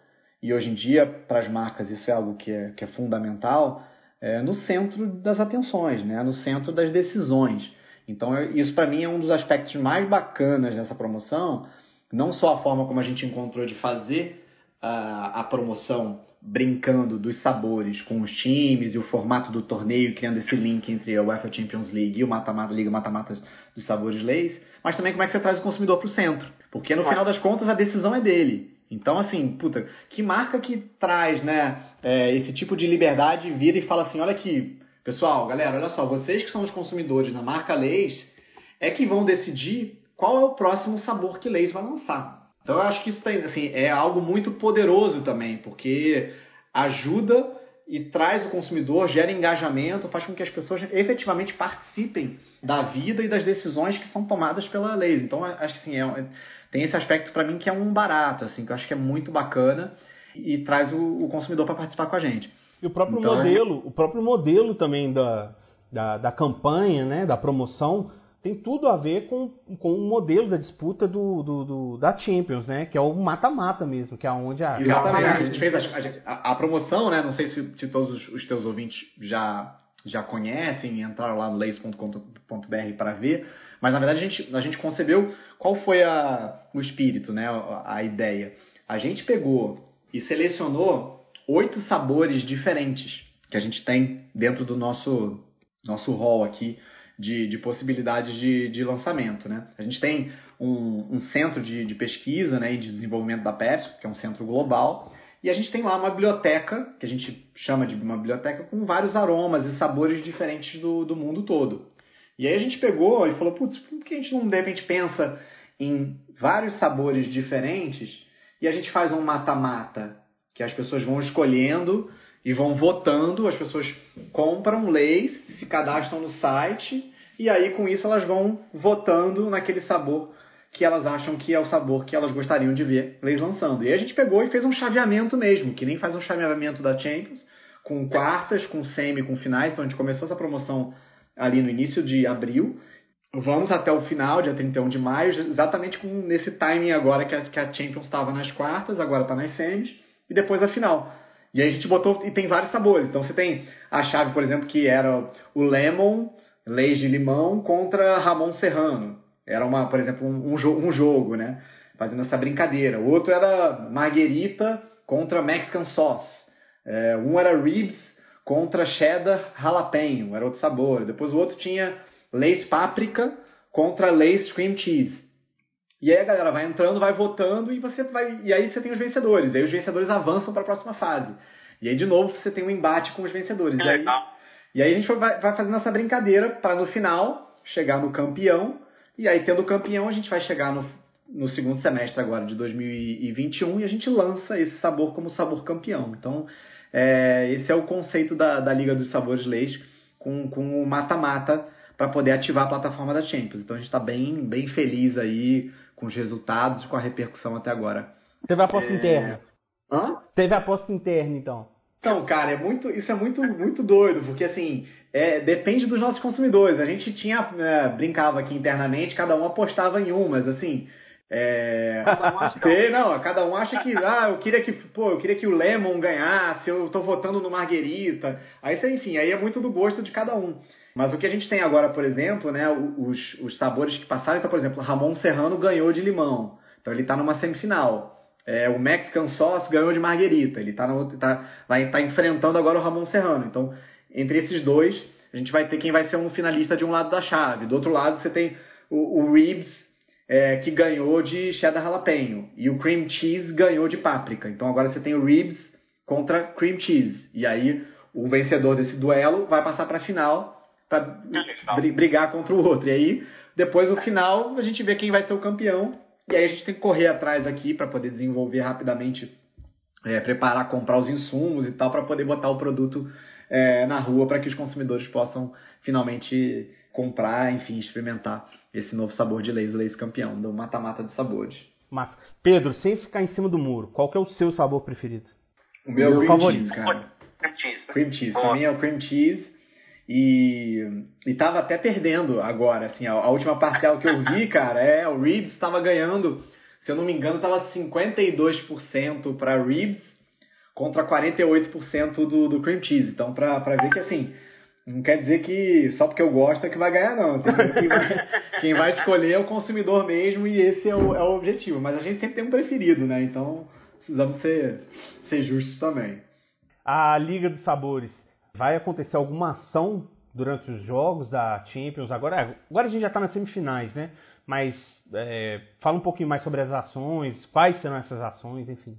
e hoje em dia, para as marcas, isso é algo que é, que é fundamental, é, no centro das atenções, né? no centro das decisões. Então, isso para mim é um dos aspectos mais bacanas dessa promoção, não só a forma como a gente encontrou de fazer a, a promoção brincando dos sabores com os times e o formato do torneio, criando esse link entre a UEFA Champions League e o mata-mata, Liga Mata-Mata dos Sabores Leis, mas também como é que você traz o consumidor para o centro. Porque no final das contas a decisão é dele. Então, assim, puta, que marca que traz, né, é, esse tipo de liberdade vira e fala assim, olha aqui, pessoal, galera, olha só, vocês que são os consumidores da marca Leis, é que vão decidir qual é o próximo sabor que Leis vai lançar. Então, eu acho que isso tem, assim, é algo muito poderoso também, porque ajuda e traz o consumidor, gera engajamento, faz com que as pessoas efetivamente participem da vida e das decisões que são tomadas pela lei. Então, acho que sim, é, tem esse aspecto para mim que é um barato, assim, que eu acho que é muito bacana e traz o, o consumidor para participar com a gente. E o próprio então, modelo, o próprio modelo também da, da, da, campanha, né, da promoção, tem tudo a ver com, com o modelo da disputa do, do, do da Champions, né, que é o mata-mata mesmo, que é onde a... Exatamente, a gente fez a, a, a promoção, né, não sei se, se todos os, os teus ouvintes já, já conhecem, entraram lá no leis.com.br para ver, mas na verdade a gente, a gente concebeu qual foi a, o espírito, né, a, a ideia. A gente pegou e selecionou oito sabores diferentes que a gente tem dentro do nosso, nosso hall aqui de, de possibilidades de, de lançamento. Né? A gente tem um, um centro de, de, pesquisa né, e de desenvolvimento da Pepsi, que é um centro global, e a gente tem lá uma biblioteca, que a gente chama de uma biblioteca, com vários aromas e sabores diferentes do, do mundo todo. E aí a gente pegou e falou, putz, por que a gente não de repente pensa em vários sabores diferentes e a gente faz um mata-mata, que as pessoas vão escolhendo e vão votando, as pessoas compram leis, se cadastram no site e aí com isso elas vão votando naquele sabor que elas acham que é o sabor que elas gostariam de ver leis lançando. E a gente pegou e fez um chaveamento mesmo, que nem faz um chaveamento da Champions, com quartas, com semi, com finais. Então a gente começou essa promoção ali no início de abril. Vamos até o final, dia 31 de maio, exatamente com nesse timing agora que a, que a Champions estava nas quartas, agora está nas semis, e depois a final. E aí a gente botou, e tem vários sabores. Então você tem a chave, por exemplo, que era o Lemon, leis de limão, contra Ramon Serrano. Era, uma, por exemplo, um, um, um jogo, né? Fazendo essa brincadeira. O outro era Marguerita contra Mexican Sauce. É, um era Ribs contra cheddar jalapeno, era outro sabor. Depois o outro tinha Lace páprica contra Lace cream cheese. E aí a galera vai entrando, vai votando e você vai e aí você tem os vencedores. E aí os vencedores avançam para a próxima fase. E aí de novo você tem um embate com os vencedores. e, aí, e aí a gente vai, vai fazendo essa brincadeira para no final chegar no campeão. E aí tendo campeão a gente vai chegar no, no segundo semestre agora de 2021 e a gente lança esse sabor como sabor campeão. Então é, esse é o conceito da, da Liga dos Sabores Leis com, com o mata-mata para poder ativar a plataforma da Champions. Então a gente está bem, bem feliz aí com os resultados e com a repercussão até agora. Teve aposta é... interna? Hã? Teve aposta interna, então. Então, cara, é muito, isso é muito, muito doido, porque assim, é, depende dos nossos consumidores. A gente tinha, é, brincava aqui internamente, cada um apostava em um, mas assim, é... Cada um acha que... não, cada um acha que, ah, eu queria que, pô, eu queria que o Lemon ganhasse, eu tô votando no Marguerita. Aí, enfim, aí é muito do gosto de cada um. Mas o que a gente tem agora, por exemplo, né, os, os sabores que passaram, então, por exemplo, Ramon Serrano ganhou de limão. Então ele tá numa semifinal. É, o Mexican Sauce ganhou de Marguerita. Ele tá, no, tá, vai estar tá enfrentando agora o Ramon Serrano. Então, entre esses dois, a gente vai ter quem vai ser um finalista de um lado da chave. Do outro lado, você tem o, o Reeves é, que ganhou de cheddar jalapeno e o cream cheese ganhou de páprica. Então agora você tem o ribs contra cream cheese. E aí o vencedor desse duelo vai passar para a final para brigar contra o outro. E aí depois o final a gente vê quem vai ser o campeão. E aí a gente tem que correr atrás aqui para poder desenvolver rapidamente, é, preparar, comprar os insumos e tal para poder botar o produto é, na rua para que os consumidores possam finalmente comprar, enfim, experimentar esse novo sabor de Lays, Lays campeão, do mata-mata de sabores. Mas, Pedro, sem ficar em cima do muro, qual que é o seu sabor preferido? O meu, o meu favorito, cheese, cara. Cream cheese. Cream cheese. Pra mim é o cream cheese. E, e tava até perdendo agora, assim, a, a última parcial que eu vi, cara, é, o Reeves estava ganhando, se eu não me engano, tava 52% para Reeves contra 48% do, do cream cheese. Então, pra, pra ver que, assim, não quer dizer que só porque eu gosto é que vai ganhar, não. Quem vai, quem vai escolher é o consumidor mesmo e esse é o, é o objetivo. Mas a gente sempre tem um preferido, né? Então precisamos ser, ser justos também. A Liga dos Sabores, vai acontecer alguma ação durante os jogos da Champions? Agora, agora a gente já está nas semifinais, né? Mas é, fala um pouquinho mais sobre as ações, quais serão essas ações, enfim.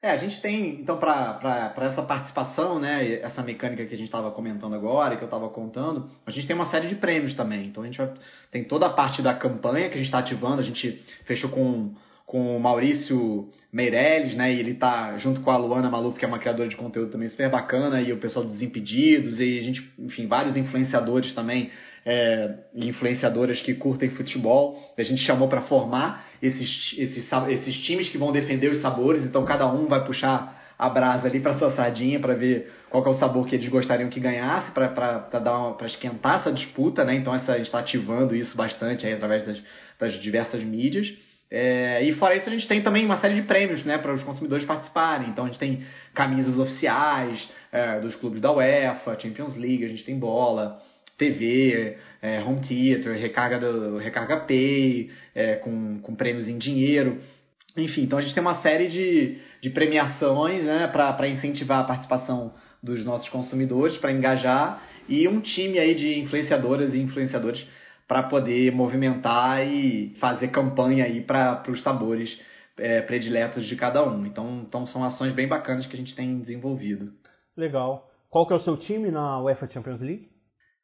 É, a gente tem, então, para essa participação, né, essa mecânica que a gente estava comentando agora, que eu estava contando, a gente tem uma série de prêmios também. Então, a gente vai, tem toda a parte da campanha que a gente está ativando, a gente fechou com, com o Maurício Meirelles, né, e ele está junto com a Luana Maluf, que é uma criadora de conteúdo também super bacana, e o pessoal dos Desimpedidos, e a gente, enfim, vários influenciadores também, é, influenciadoras que curtem futebol, a gente chamou para formar esses, esses, esses times que vão defender os sabores, então cada um vai puxar a brasa ali para sua sardinha para ver qual é o sabor que eles gostariam que ganhasse para esquentar essa disputa, né? Então essa, a gente está ativando isso bastante aí através das, das diversas mídias. É, e fora isso a gente tem também uma série de prêmios né, para os consumidores participarem. Então a gente tem camisas oficiais é, dos clubes da UEFA, Champions League, a gente tem bola, TV, é, home theater, recarga, do, recarga pay, é, com, com prêmios em dinheiro. Enfim, então a gente tem uma série de, de premiações né, para incentivar a participação dos nossos consumidores, para engajar, e um time aí de influenciadoras e influenciadores para poder movimentar e fazer campanha aí para os sabores é, prediletos de cada um. Então, então são ações bem bacanas que a gente tem desenvolvido. Legal. Qual que é o seu time na UEFA Champions League?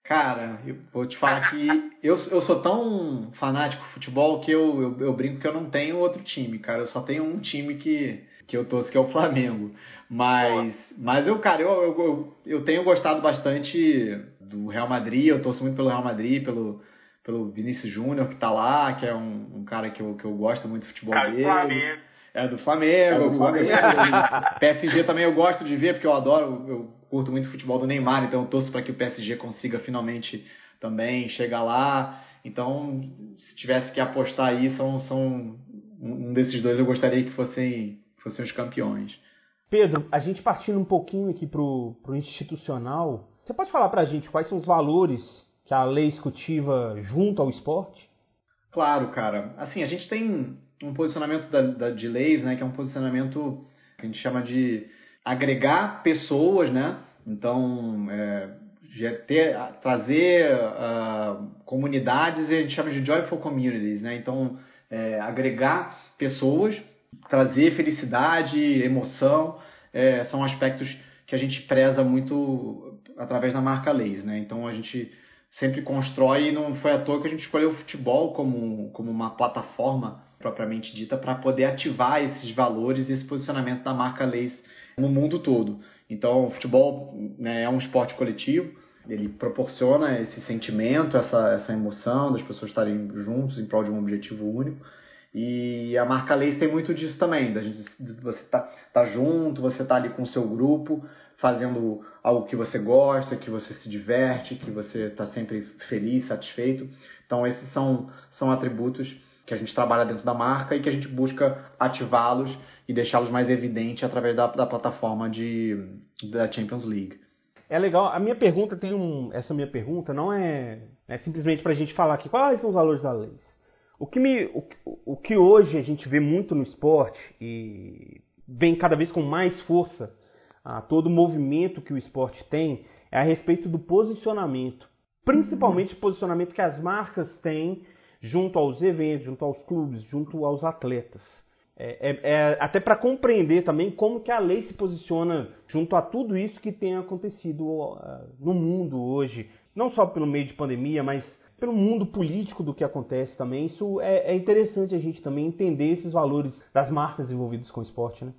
Cara, eu vou te falar que eu, eu sou tão fanático de futebol que eu, eu, eu, brinco que eu não tenho outro time, cara. Eu só tenho um time que, que eu torço, que é o Flamengo. Mas, mas eu, cara, eu, eu, eu tenho gostado bastante do Real Madrid. Eu torço muito pelo Real Madrid, pelo, pelo Vinícius Júnior que tá lá, que é um, um, cara que eu, que eu gosto muito do futebol cara, dele. Flamengo. É do Flamengo. É do Flamengo. PSG também eu gosto de ver, porque eu adoro, eu curto muito o futebol do Neymar, então eu torço para que o PSG consiga finalmente também chegar lá. Então, se tivesse que apostar aí, são, são um desses dois eu gostaria que fossem, fossem os campeões. Pedro, a gente partindo um pouquinho aqui para o institucional, você pode falar para a gente quais são os valores que a lei escutiva junto ao esporte? Claro, cara. Assim, a gente tem um posicionamento da, da, de leis, né, que é um posicionamento que a gente chama de agregar pessoas, né? Então, é, ter, trazer uh, comunidades, a gente chama de joyful communities, né? Então, é, agregar pessoas, trazer felicidade, emoção, é, são aspectos que a gente preza muito através da marca Leis, né? Então, a gente sempre constrói e não foi à toa que a gente escolheu o futebol como, como uma plataforma propriamente dita para poder ativar esses valores e esse posicionamento da marca Leis no mundo todo. Então, o futebol né, é um esporte coletivo, ele proporciona esse sentimento, essa, essa emoção das pessoas estarem juntos em prol de um objetivo único. E a marca Leis tem muito disso também, da gente, você tá, tá junto, você tá ali com o seu grupo fazendo algo que você gosta, que você se diverte, que você está sempre feliz, satisfeito. Então, esses são, são atributos que a gente trabalha dentro da marca e que a gente busca ativá-los e deixá-los mais evidentes através da, da plataforma de, da Champions League. É legal. A minha pergunta tem um. Essa minha pergunta não é, é simplesmente para a gente falar aqui quais são os valores da lei. O que, me, o, o que hoje a gente vê muito no esporte e vem cada vez com mais força a todo o movimento que o esporte tem é a respeito do posicionamento, principalmente o posicionamento que as marcas têm junto aos eventos, junto aos clubes, junto aos atletas. É, é, é até para compreender também como que a lei se posiciona junto a tudo isso que tem acontecido uh, no mundo hoje, não só pelo meio de pandemia, mas pelo mundo político do que acontece também. Isso é, é interessante a gente também entender esses valores das marcas envolvidas com o esporte, né?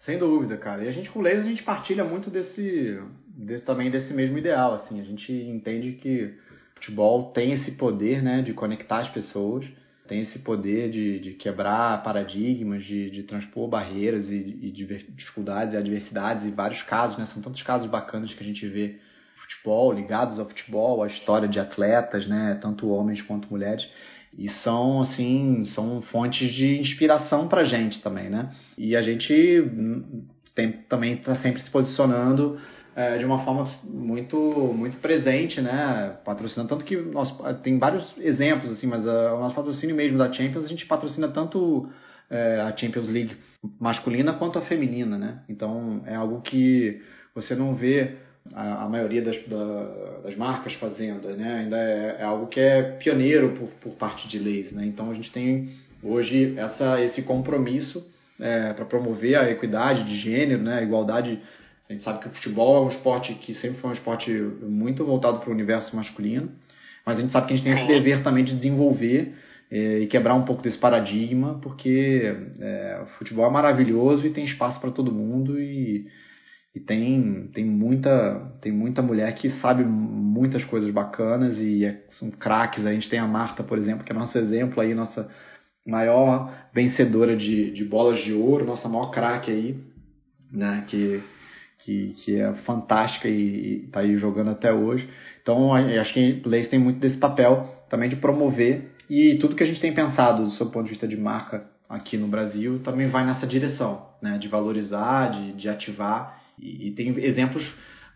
Sem dúvida, cara. E a gente com o Laser, a gente partilha muito desse, desse também desse mesmo ideal, assim. A gente entende que futebol tem esse poder, né, de conectar as pessoas, tem esse poder de, de quebrar paradigmas, de, de transpor barreiras e, e dificuldades e adversidades e vários casos, né? São tantos casos bacanas que a gente vê futebol, ligados ao futebol, a história de atletas, né, tanto homens quanto mulheres. E são, assim, são fontes de inspiração pra gente também, né? E a gente tem, também está sempre se posicionando é, de uma forma muito muito presente, né? Patrocinando tanto que nós tem vários exemplos assim, mas a, o nosso patrocínio mesmo da Champions a gente patrocina tanto é, a Champions League masculina quanto a feminina, né? Então é algo que você não vê a, a maioria das, da, das marcas fazendo, né? Ainda é, é, algo que é pioneiro por, por parte de leis, né? Então a gente tem hoje essa, esse compromisso é, para promover a equidade de gênero, né? A igualdade. A gente sabe que o futebol é um esporte que sempre foi um esporte muito voltado para o universo masculino, mas a gente sabe que a gente tem esse dever também de desenvolver é, e quebrar um pouco desse paradigma, porque é, o futebol é maravilhoso e tem espaço para todo mundo e e tem, tem, muita, tem muita mulher que sabe muitas coisas bacanas e é, são craques. A gente tem a Marta, por exemplo, que é nosso exemplo aí, nossa maior vencedora de, de bolas de ouro, nossa maior craque aí, né? Que, que, que é fantástica e está aí jogando até hoje. Então, acho que o Leis tem muito desse papel também de promover e tudo que a gente tem pensado do seu ponto de vista de marca aqui no Brasil também vai nessa direção, né? De valorizar, de, de ativar e, e, tem exemplos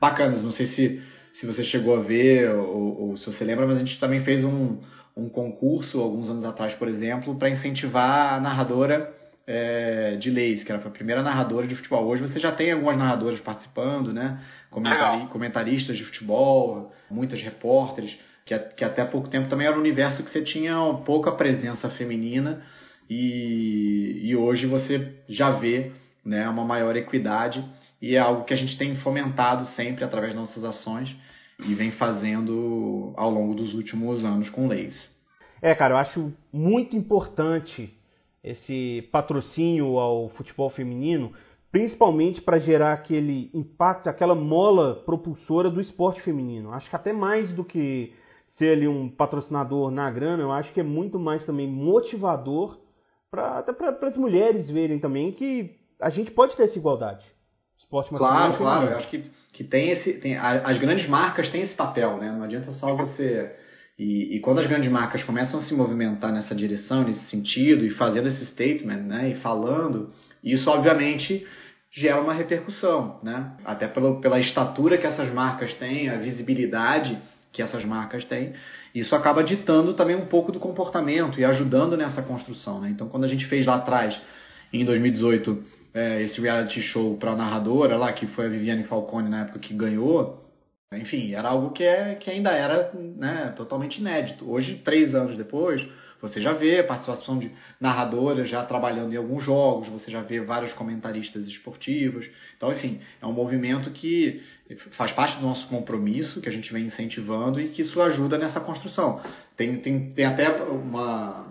bacanas. Não sei se, se você chegou a ver ou, ou se você lembra, mas a gente também fez um, um concurso alguns anos atrás, por exemplo, para incentivar a narradora é, de leis, que era a primeira narradora de futebol. Hoje você já tem algumas narradoras participando, né? Comentari comentaristas de futebol, muitas repórteres, que, que até pouco tempo também era um universo que você tinha pouca presença feminina e, e hoje você já vê né, uma maior equidade e é algo que a gente tem fomentado sempre através das nossas ações e vem fazendo ao longo dos últimos anos com leis. É, cara, eu acho muito importante esse patrocínio ao futebol feminino, principalmente para gerar aquele impacto, aquela mola propulsora do esporte feminino. Acho que até mais do que ser ali um patrocinador na grana, eu acho que é muito mais também motivador para as mulheres verem também que a gente pode ter essa igualdade esporte masculino. Claro, claro. Eu acho que, que tem esse. Tem, as grandes marcas têm esse papel, né? Não adianta só você. E, e, quando as grandes marcas começam a se movimentar nessa direção, nesse sentido, e fazendo esse statement, né? E falando, isso obviamente gera uma repercussão, né? Até pelo, pela estatura que essas marcas têm, a visibilidade que essas marcas têm, isso acaba ditando também um pouco do comportamento e ajudando nessa construção, né? Então, quando a gente fez lá atrás, em 2018, é, esse reality show para narradora lá, que foi a Viviane Falcone na época que ganhou, enfim, era algo que, é, que ainda era né, totalmente inédito. Hoje, três anos depois, você já vê participação de narradoras já trabalhando em alguns jogos, você já vê vários comentaristas esportivos. Então, enfim, é um movimento que faz parte do nosso compromisso, que a gente vem incentivando e que isso ajuda nessa construção. Tem, tem, tem até uma.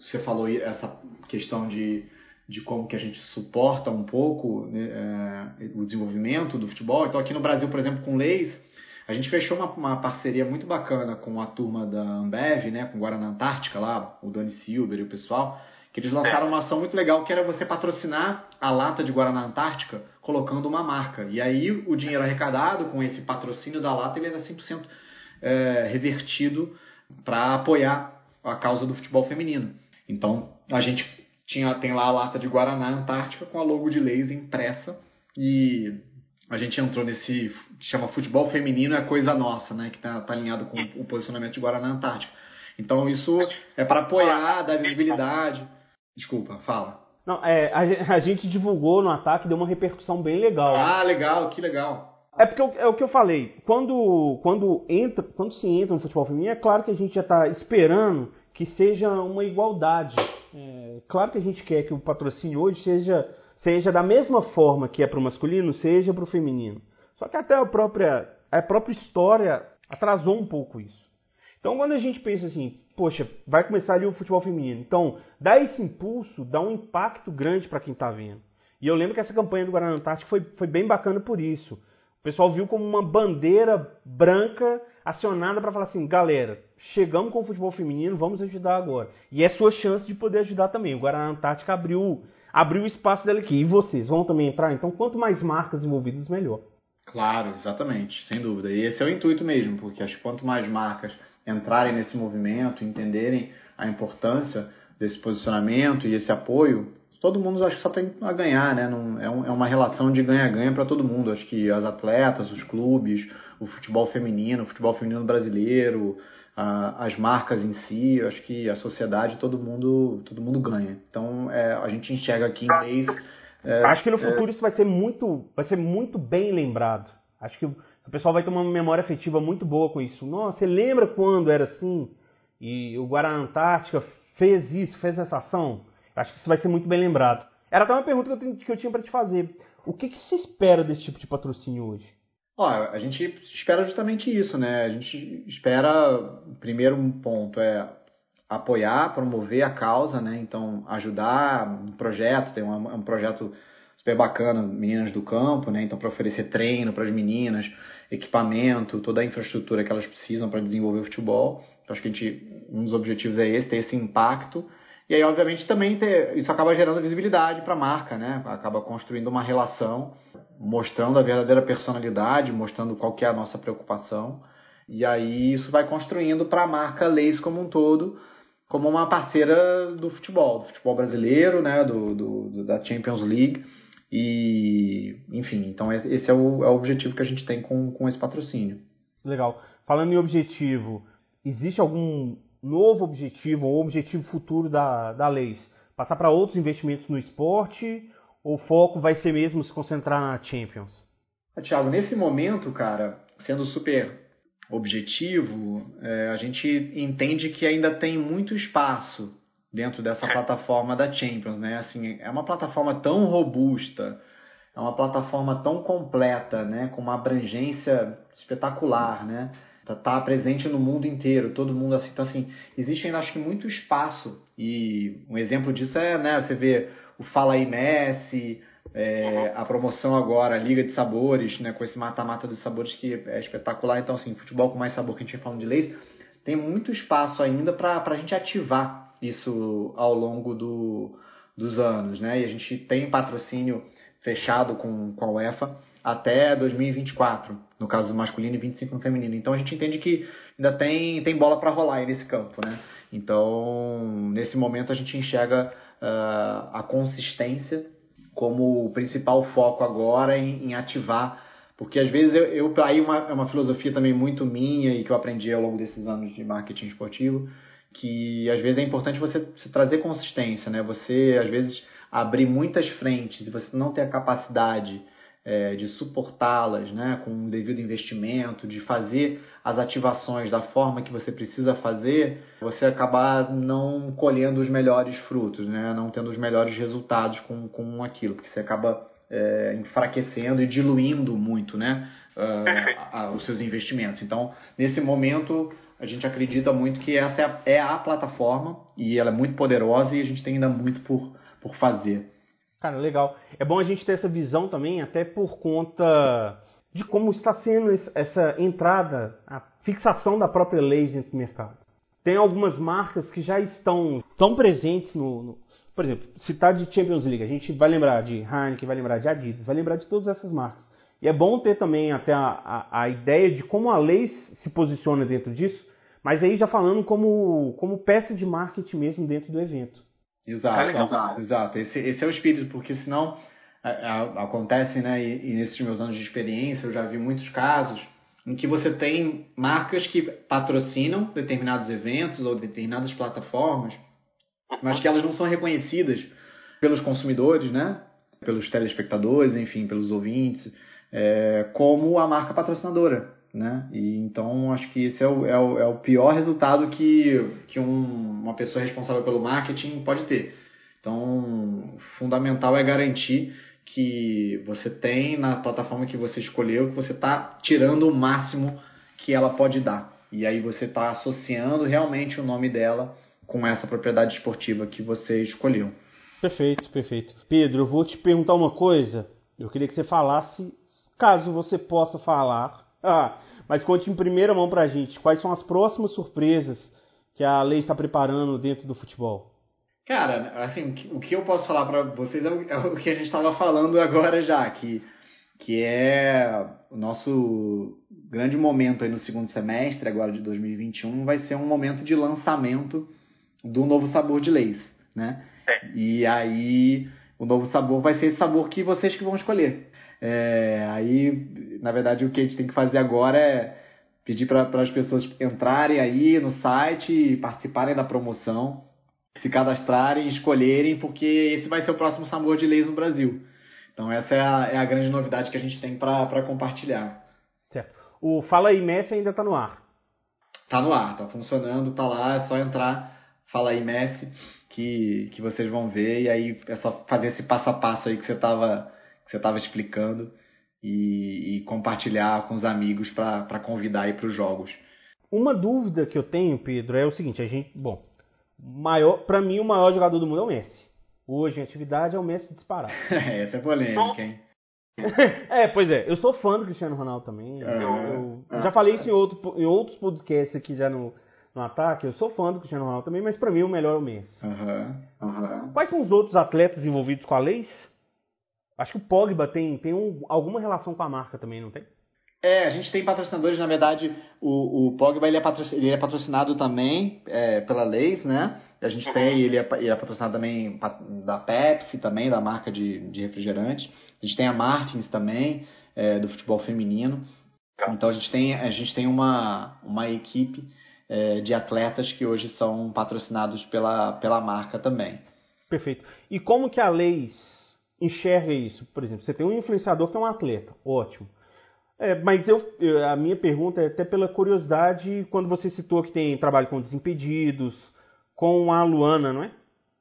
Você falou essa questão de de como que a gente suporta um pouco né, é, o desenvolvimento do futebol. Então aqui no Brasil, por exemplo, com leis, a gente fechou uma, uma parceria muito bacana com a turma da Ambev, né, com Guarana Antártica lá, o Dani Silver e o pessoal, que eles lançaram uma ação muito legal que era você patrocinar a lata de Guaraná Antártica colocando uma marca. E aí o dinheiro arrecadado com esse patrocínio da lata ele era 100% é, revertido para apoiar a causa do futebol feminino. Então a gente tinha, tem lá a lata de Guaraná Antártica com a logo de Leis impressa e a gente entrou nesse que chama futebol feminino é coisa nossa, né? Que está tá alinhado com o posicionamento de Guaraná Antártica. Então isso é para apoiar, dar visibilidade. Desculpa, fala. Não, é, a, a, gente divulgou no ataque, deu uma repercussão bem legal. Ah, legal, que legal. É porque é o que eu falei. Quando, quando, entra, quando se entra no futebol feminino, é claro que a gente já está esperando que seja uma igualdade. É, claro que a gente quer que o patrocínio hoje seja, seja da mesma forma que é para o masculino, seja para o feminino. Só que até a própria, a própria história atrasou um pouco isso. Então, quando a gente pensa assim, poxa, vai começar ali o futebol feminino. Então, dá esse impulso, dá um impacto grande para quem está vendo. E eu lembro que essa campanha do Guarana Antártico foi, foi bem bacana por isso. O pessoal viu como uma bandeira branca acionada para falar assim, galera, chegamos com o futebol feminino, vamos ajudar agora. E é sua chance de poder ajudar também. O Guarana Antártica abriu, abriu o espaço dela aqui. E vocês vão também entrar? Então, quanto mais marcas envolvidas, melhor. Claro, exatamente, sem dúvida. E esse é o intuito mesmo, porque acho que quanto mais marcas entrarem nesse movimento, entenderem a importância desse posicionamento e esse apoio, todo mundo acho que só tem a ganhar, né? Não, é, um, é uma relação de ganha-ganha para todo mundo. Acho que as atletas, os clubes, o futebol feminino, o futebol feminino brasileiro, a, as marcas em si, acho que a sociedade, todo mundo, todo mundo ganha. Então é, a gente enxerga aqui em mês. É, acho que no é futuro isso vai ser muito, vai ser muito bem lembrado. Acho que o pessoal vai ter uma memória afetiva muito boa com isso. Nossa, você lembra quando era assim? E o Guarana Antártica fez isso, fez essa ação? Acho que isso vai ser muito bem lembrado. Era até uma pergunta que eu, tinha, que eu tinha para te fazer. O que, que, se espera desse tipo de patrocínio hoje? Ó, a gente espera justamente isso, né? A gente espera, primeiro ponto é apoiar, promover a causa, né? Então, ajudar um projeto, tem um, um projeto super bacana, Meninas do Campo, né? Então, para oferecer treino para as meninas, equipamento, toda a infraestrutura que elas precisam para desenvolver o futebol. Então, acho que a gente, um dos objetivos é esse, ter esse impacto. E aí, obviamente, também ter, isso acaba gerando visibilidade para a marca, né? Acaba construindo uma relação, mostrando a verdadeira personalidade, mostrando qual que é a nossa preocupação. E aí isso vai construindo para a marca Leis como um todo, como uma parceira do futebol, do futebol brasileiro, né? do, do da Champions League. E, enfim, então esse é o, é o objetivo que a gente tem com, com esse patrocínio. Legal. Falando em objetivo, existe algum novo objetivo ou objetivo futuro da, da Leis? Passar para outros investimentos no esporte ou o foco vai ser mesmo se concentrar na Champions? Tiago, nesse momento, cara, sendo super objetivo, é, a gente entende que ainda tem muito espaço dentro dessa plataforma da Champions, né? Assim, é uma plataforma tão robusta, é uma plataforma tão completa, né? Com uma abrangência espetacular, né? Tá, tá presente no mundo inteiro, todo mundo assim, então assim, existe ainda acho que muito espaço e um exemplo disso é, né? Você vê o Fala aí Messi, é, a promoção agora, a Liga de Sabores, né? Com esse mata-mata dos sabores que é espetacular, então assim, futebol com mais sabor que a gente ia falando de leis, tem muito espaço ainda para a gente ativar isso ao longo do, dos anos, né? E a gente tem patrocínio fechado com, com a UEFA até 2024, no caso do masculino e 25 no feminino. Então a gente entende que ainda tem, tem bola para rolar aí nesse campo, né? Então, nesse momento a gente enxerga uh, a consistência como o principal foco agora em, em ativar porque às vezes eu, eu aí uma, é uma filosofia também muito minha e que eu aprendi ao longo desses anos de marketing esportivo, que às vezes é importante você, você trazer consistência, né? Você às vezes abrir muitas frentes e você não ter a capacidade é, de suportá-las, né? Com o devido investimento, de fazer as ativações da forma que você precisa fazer, você acabar não colhendo os melhores frutos, né? Não tendo os melhores resultados com, com aquilo, porque você acaba é, enfraquecendo e diluindo muito, né? Uh, os seus investimentos. Então, nesse momento a gente acredita muito que essa é a, é a, plataforma e ela é muito poderosa e a gente tem ainda muito por, por fazer. Cara, legal. É bom a gente ter essa visão também, até por conta de como está sendo essa entrada, a fixação da própria lei dentro do mercado. Tem algumas marcas que já estão tão presentes no, no, por exemplo, citar de Champions League, a gente vai lembrar de Heineken, vai lembrar de Adidas, vai lembrar de todas essas marcas. E é bom ter também até a, a, a ideia de como a lei se posiciona dentro disso, mas aí já falando como, como peça de marketing mesmo dentro do evento. Exato, exato. exato. Esse, esse é o espírito, porque senão a, a, acontece, né, e, e nesses meus anos de experiência eu já vi muitos casos em que você tem marcas que patrocinam determinados eventos ou determinadas plataformas, mas que elas não são reconhecidas pelos consumidores, né? pelos telespectadores, enfim, pelos ouvintes, é, como a marca patrocinadora. Né? E, então, acho que esse é o, é o, é o pior resultado que, que um, uma pessoa responsável pelo marketing pode ter. Então, fundamental é garantir que você tem na plataforma que você escolheu, que você está tirando o máximo que ela pode dar. E aí você está associando realmente o nome dela com essa propriedade esportiva que você escolheu. Perfeito, perfeito. Pedro, eu vou te perguntar uma coisa. Eu queria que você falasse, caso você possa falar, ah, mas conte em primeira mão para a gente quais são as próximas surpresas que a lei está preparando dentro do futebol. Cara, assim, o que eu posso falar para vocês é, é o, que a gente estava falando agora já, que, que é o nosso grande momento aí no segundo semestre, agora de 2021, vai ser um momento de lançamento do novo sabor de leis, né? É. E aí, o novo sabor vai ser esse sabor que vocês que vão escolher. É, aí, na verdade, o que a gente tem que fazer agora é pedir para as pessoas entrarem aí no site e participarem da promoção se cadastrarem, escolherem, porque esse vai ser o próximo sabor de leis no Brasil. Então essa é a, é a grande novidade que a gente tem para compartilhar. Certo. O Fala aí Messi ainda está no ar. Está no ar, está funcionando, está lá, é só entrar, Fala aí Messi, que, que vocês vão ver, e aí é só fazer esse passo a passo aí que você estava que você tava explicando e, e compartilhar com os amigos para convidar aí para os jogos. Uma dúvida que eu tenho, Pedro, é o seguinte, a gente, bom, maior, para mim, o maior jogador do mundo é o Messi. Hoje, em atividade, é o Messi disparado. Essa é polêmica, hein? é, pois é. Eu sou fã do Cristiano Ronaldo também. eu, eu ah, já falei isso em, outro, em outros podcasts aqui já no, no ataque. Eu sou fã do Cristiano Ronaldo também, mas para mim o melhor é o Messi. Uhum, uhum. Quais são os outros atletas envolvidos com a Leis? Acho que o Pogba tem, tem um, alguma relação com a marca também, não tem? É, a gente tem patrocinadores, na verdade, o, o Pogba ele é, patrocinado, ele é patrocinado também é, pela Leis, né? A gente tem, ele é, ele é patrocinado também da Pepsi, também, da marca de, de refrigerante. A gente tem a Martins também, é, do futebol feminino. Então a gente tem, a gente tem uma, uma equipe é, de atletas que hoje são patrocinados pela, pela marca também. Perfeito. E como que a Leis enxerga isso? Por exemplo, você tem um influenciador que é um atleta, ótimo. É, mas eu, a minha pergunta é até pela curiosidade, quando você citou que tem trabalho com Desimpedidos, com a Luana, não é?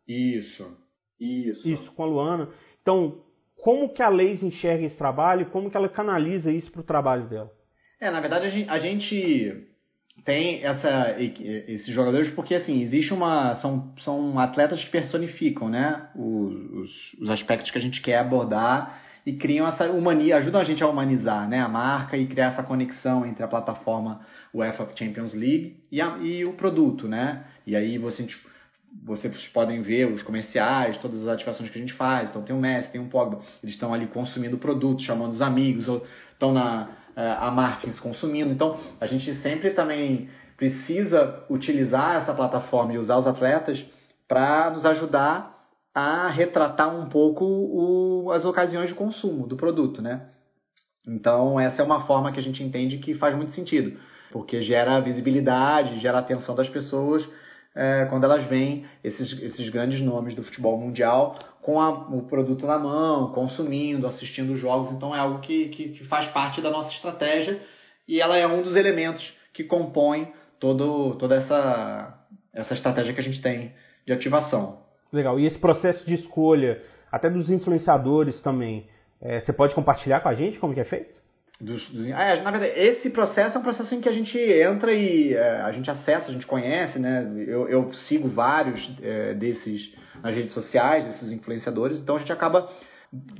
Isso, isso. Isso, com a Luana. Então, como que a Leis enxerga esse trabalho como que ela canaliza isso para o trabalho dela? É, na verdade, a gente, a gente tem essa, esses jogadores porque, assim, existe uma... São, são atletas que personificam, né? Os, os aspectos que a gente quer abordar e criam essa humania, ajudam a gente a humanizar né, a marca e criar essa conexão entre a plataforma UEFA Champions League e, a, e o produto, né? E aí você, tipo, vocês podem ver os comerciais, todas as ativações que a gente faz. Então tem o Messi, tem o Pogba, eles estão ali consumindo o produto, chamando os amigos, estão na a Martins consumindo. Então a gente sempre também precisa utilizar essa plataforma e usar os atletas para nos ajudar a retratar um pouco o, as ocasiões de consumo do produto, né? Então, essa é uma forma que a gente entende que faz muito sentido, porque gera visibilidade, gera atenção das pessoas é, quando elas veem esses, esses grandes nomes do futebol mundial com a, o produto na mão, consumindo, assistindo os jogos. Então, é algo que, que, que faz parte da nossa estratégia e ela é um dos elementos que compõem todo, toda essa, essa estratégia que a gente tem de ativação. Legal. E esse processo de escolha, até dos influenciadores também, é, você pode compartilhar com a gente como que é feito? Dos, dos, é, na verdade, esse processo é um processo em que a gente entra e é, a gente acessa, a gente conhece, né? Eu, eu sigo vários é, desses nas redes sociais, desses influenciadores, então a gente acaba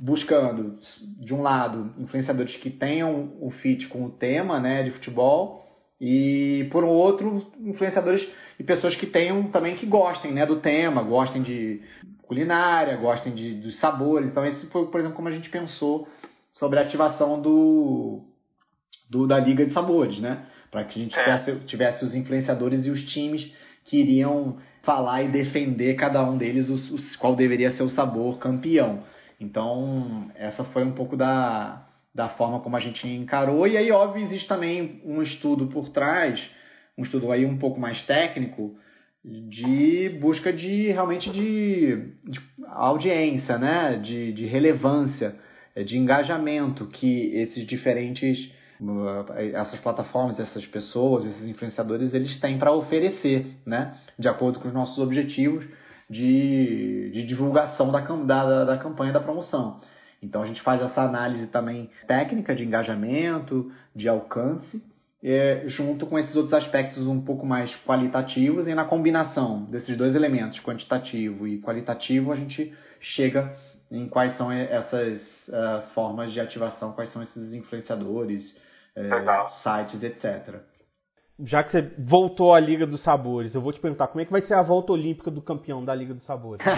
buscando, de um lado, influenciadores que tenham o fit com o tema né, de futebol, e por outro, influenciadores e pessoas que tenham também que gostem né, do tema, gostem de culinária, gostem de, dos sabores. Então, esse foi, por exemplo, como a gente pensou sobre a ativação do, do da Liga de Sabores, né? Para que a gente é. tivesse, tivesse, os influenciadores e os times que iriam falar e defender cada um deles os, os, qual deveria ser o sabor campeão. Então, essa foi um pouco da, da forma como a gente encarou. E aí, óbvio, existe também um estudo por trás, um estudo aí um pouco mais técnico, de busca de realmente de, de audiência, né? de, de relevância, de engajamento que esses diferentes uh, essas plataformas, essas pessoas, esses influenciadores, eles têm para oferecer, né? de acordo com os nossos objetivos de, de divulgação da, da, da campanha da promoção. Então a gente faz essa análise também técnica de engajamento, de alcance, é, junto com esses outros aspectos um pouco mais qualitativos, e na combinação desses dois elementos, quantitativo e qualitativo, a gente chega em quais são essas uh, formas de ativação, quais são esses influenciadores, uh, sites, etc. Já que você voltou à Liga dos Sabores, eu vou te perguntar como é que vai ser a volta olímpica do campeão da Liga dos Sabores.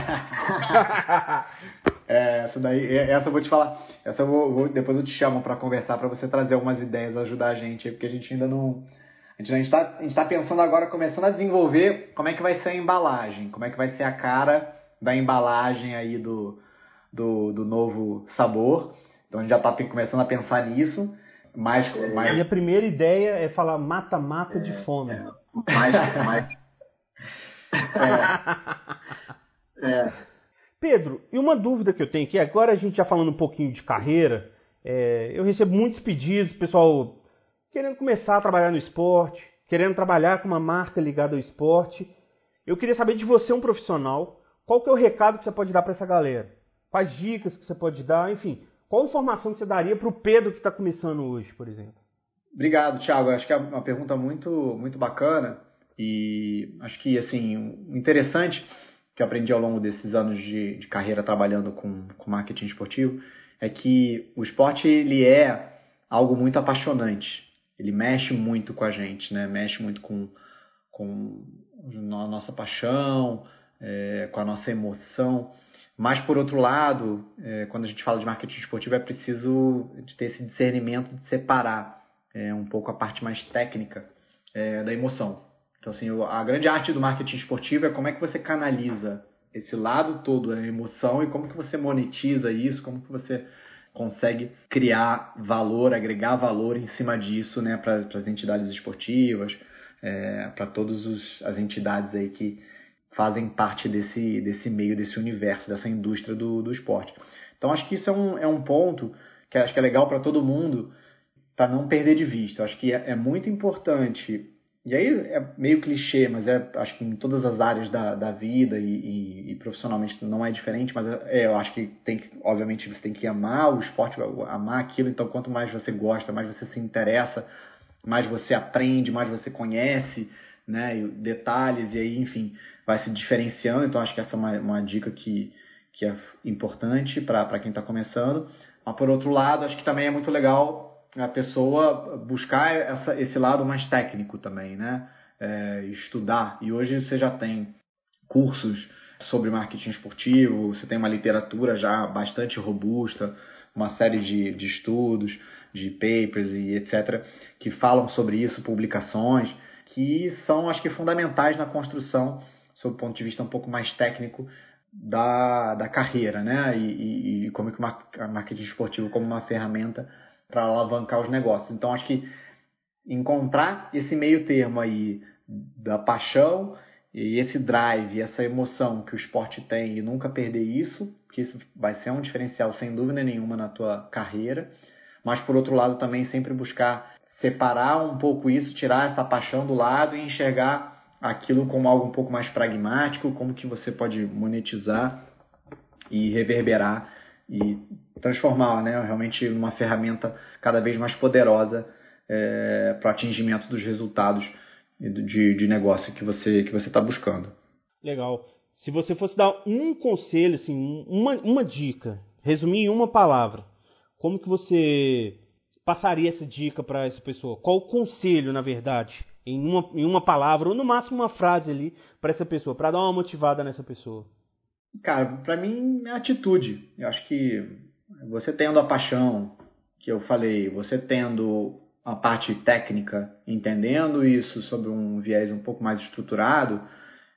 É, essa daí, essa eu vou te falar. Essa eu vou, vou depois eu te chamo para conversar, para você trazer algumas ideias, ajudar a gente, porque a gente ainda não. A gente está tá pensando agora, começando a desenvolver como é que vai ser a embalagem, como é que vai ser a cara da embalagem aí do, do, do novo sabor. Então a gente já está começando a pensar nisso. Mas, mas... Minha primeira ideia é falar mata-mata é, de fome. É, mais, mais... é, é. Pedro, e uma dúvida que eu tenho aqui, agora a gente já falando um pouquinho de carreira, é, eu recebo muitos pedidos, pessoal querendo começar a trabalhar no esporte, querendo trabalhar com uma marca ligada ao esporte. Eu queria saber de você, um profissional, qual que é o recado que você pode dar para essa galera? Quais dicas que você pode dar? Enfim, qual informação que você daria para o Pedro que está começando hoje, por exemplo? Obrigado, Thiago. Acho que é uma pergunta muito, muito bacana e acho que assim interessante que eu aprendi ao longo desses anos de, de carreira trabalhando com, com marketing esportivo é que o esporte ele é algo muito apaixonante. Ele mexe muito com a gente, né? Mexe muito com, com a nossa paixão, é, com a nossa emoção. Mas, por outro lado, é, quando a gente fala de marketing esportivo, é preciso ter esse discernimento de separar é, um pouco a parte mais técnica é, da emoção. Então, assim, a grande arte do marketing esportivo é como é que você canaliza esse lado todo, a emoção, e como que você monetiza isso, como que você consegue criar valor, agregar valor em cima disso, né, para as entidades esportivas, é, para todas as entidades aí que fazem parte desse, desse meio, desse universo, dessa indústria do, do esporte. Então, acho que isso é um, é um ponto que acho que é legal para todo mundo, para não perder de vista. Acho que é, é muito importante e aí é meio clichê, mas é acho que em todas as áreas da, da vida e, e, e profissionalmente não é diferente, mas é, eu acho que tem que, obviamente, você tem que amar o esporte, amar aquilo, então quanto mais você gosta, mais você se interessa, mais você aprende, mais você conhece, né, detalhes, e aí, enfim, vai se diferenciando, então acho que essa é uma, uma dica que, que é importante para quem está começando. Mas por outro lado, acho que também é muito legal a pessoa buscar essa, esse lado mais técnico também, né? É, estudar. E hoje você já tem cursos sobre marketing esportivo, você tem uma literatura já bastante robusta, uma série de, de estudos, de papers e etc., que falam sobre isso, publicações, que são, acho que, fundamentais na construção, sob o ponto de vista um pouco mais técnico, da, da carreira, né? E, e, e como que o marketing esportivo como uma ferramenta para alavancar os negócios. Então acho que encontrar esse meio termo aí da paixão e esse drive, essa emoção que o esporte tem e nunca perder isso, que isso vai ser um diferencial sem dúvida nenhuma na tua carreira. Mas por outro lado também sempre buscar separar um pouco isso, tirar essa paixão do lado e enxergar aquilo como algo um pouco mais pragmático, como que você pode monetizar e reverberar e transformar né, realmente numa ferramenta cada vez mais poderosa é, para o atingimento dos resultados de, de negócio que você que você está buscando. Legal. Se você fosse dar um conselho, assim, uma, uma dica, resumir em uma palavra, como que você passaria essa dica para essa pessoa? Qual o conselho, na verdade, em uma, em uma palavra ou no máximo uma frase ali para essa pessoa, para dar uma motivada nessa pessoa? Cara, para mim é atitude. Eu acho que você tendo a paixão que eu falei, você tendo a parte técnica, entendendo isso sobre um viés um pouco mais estruturado,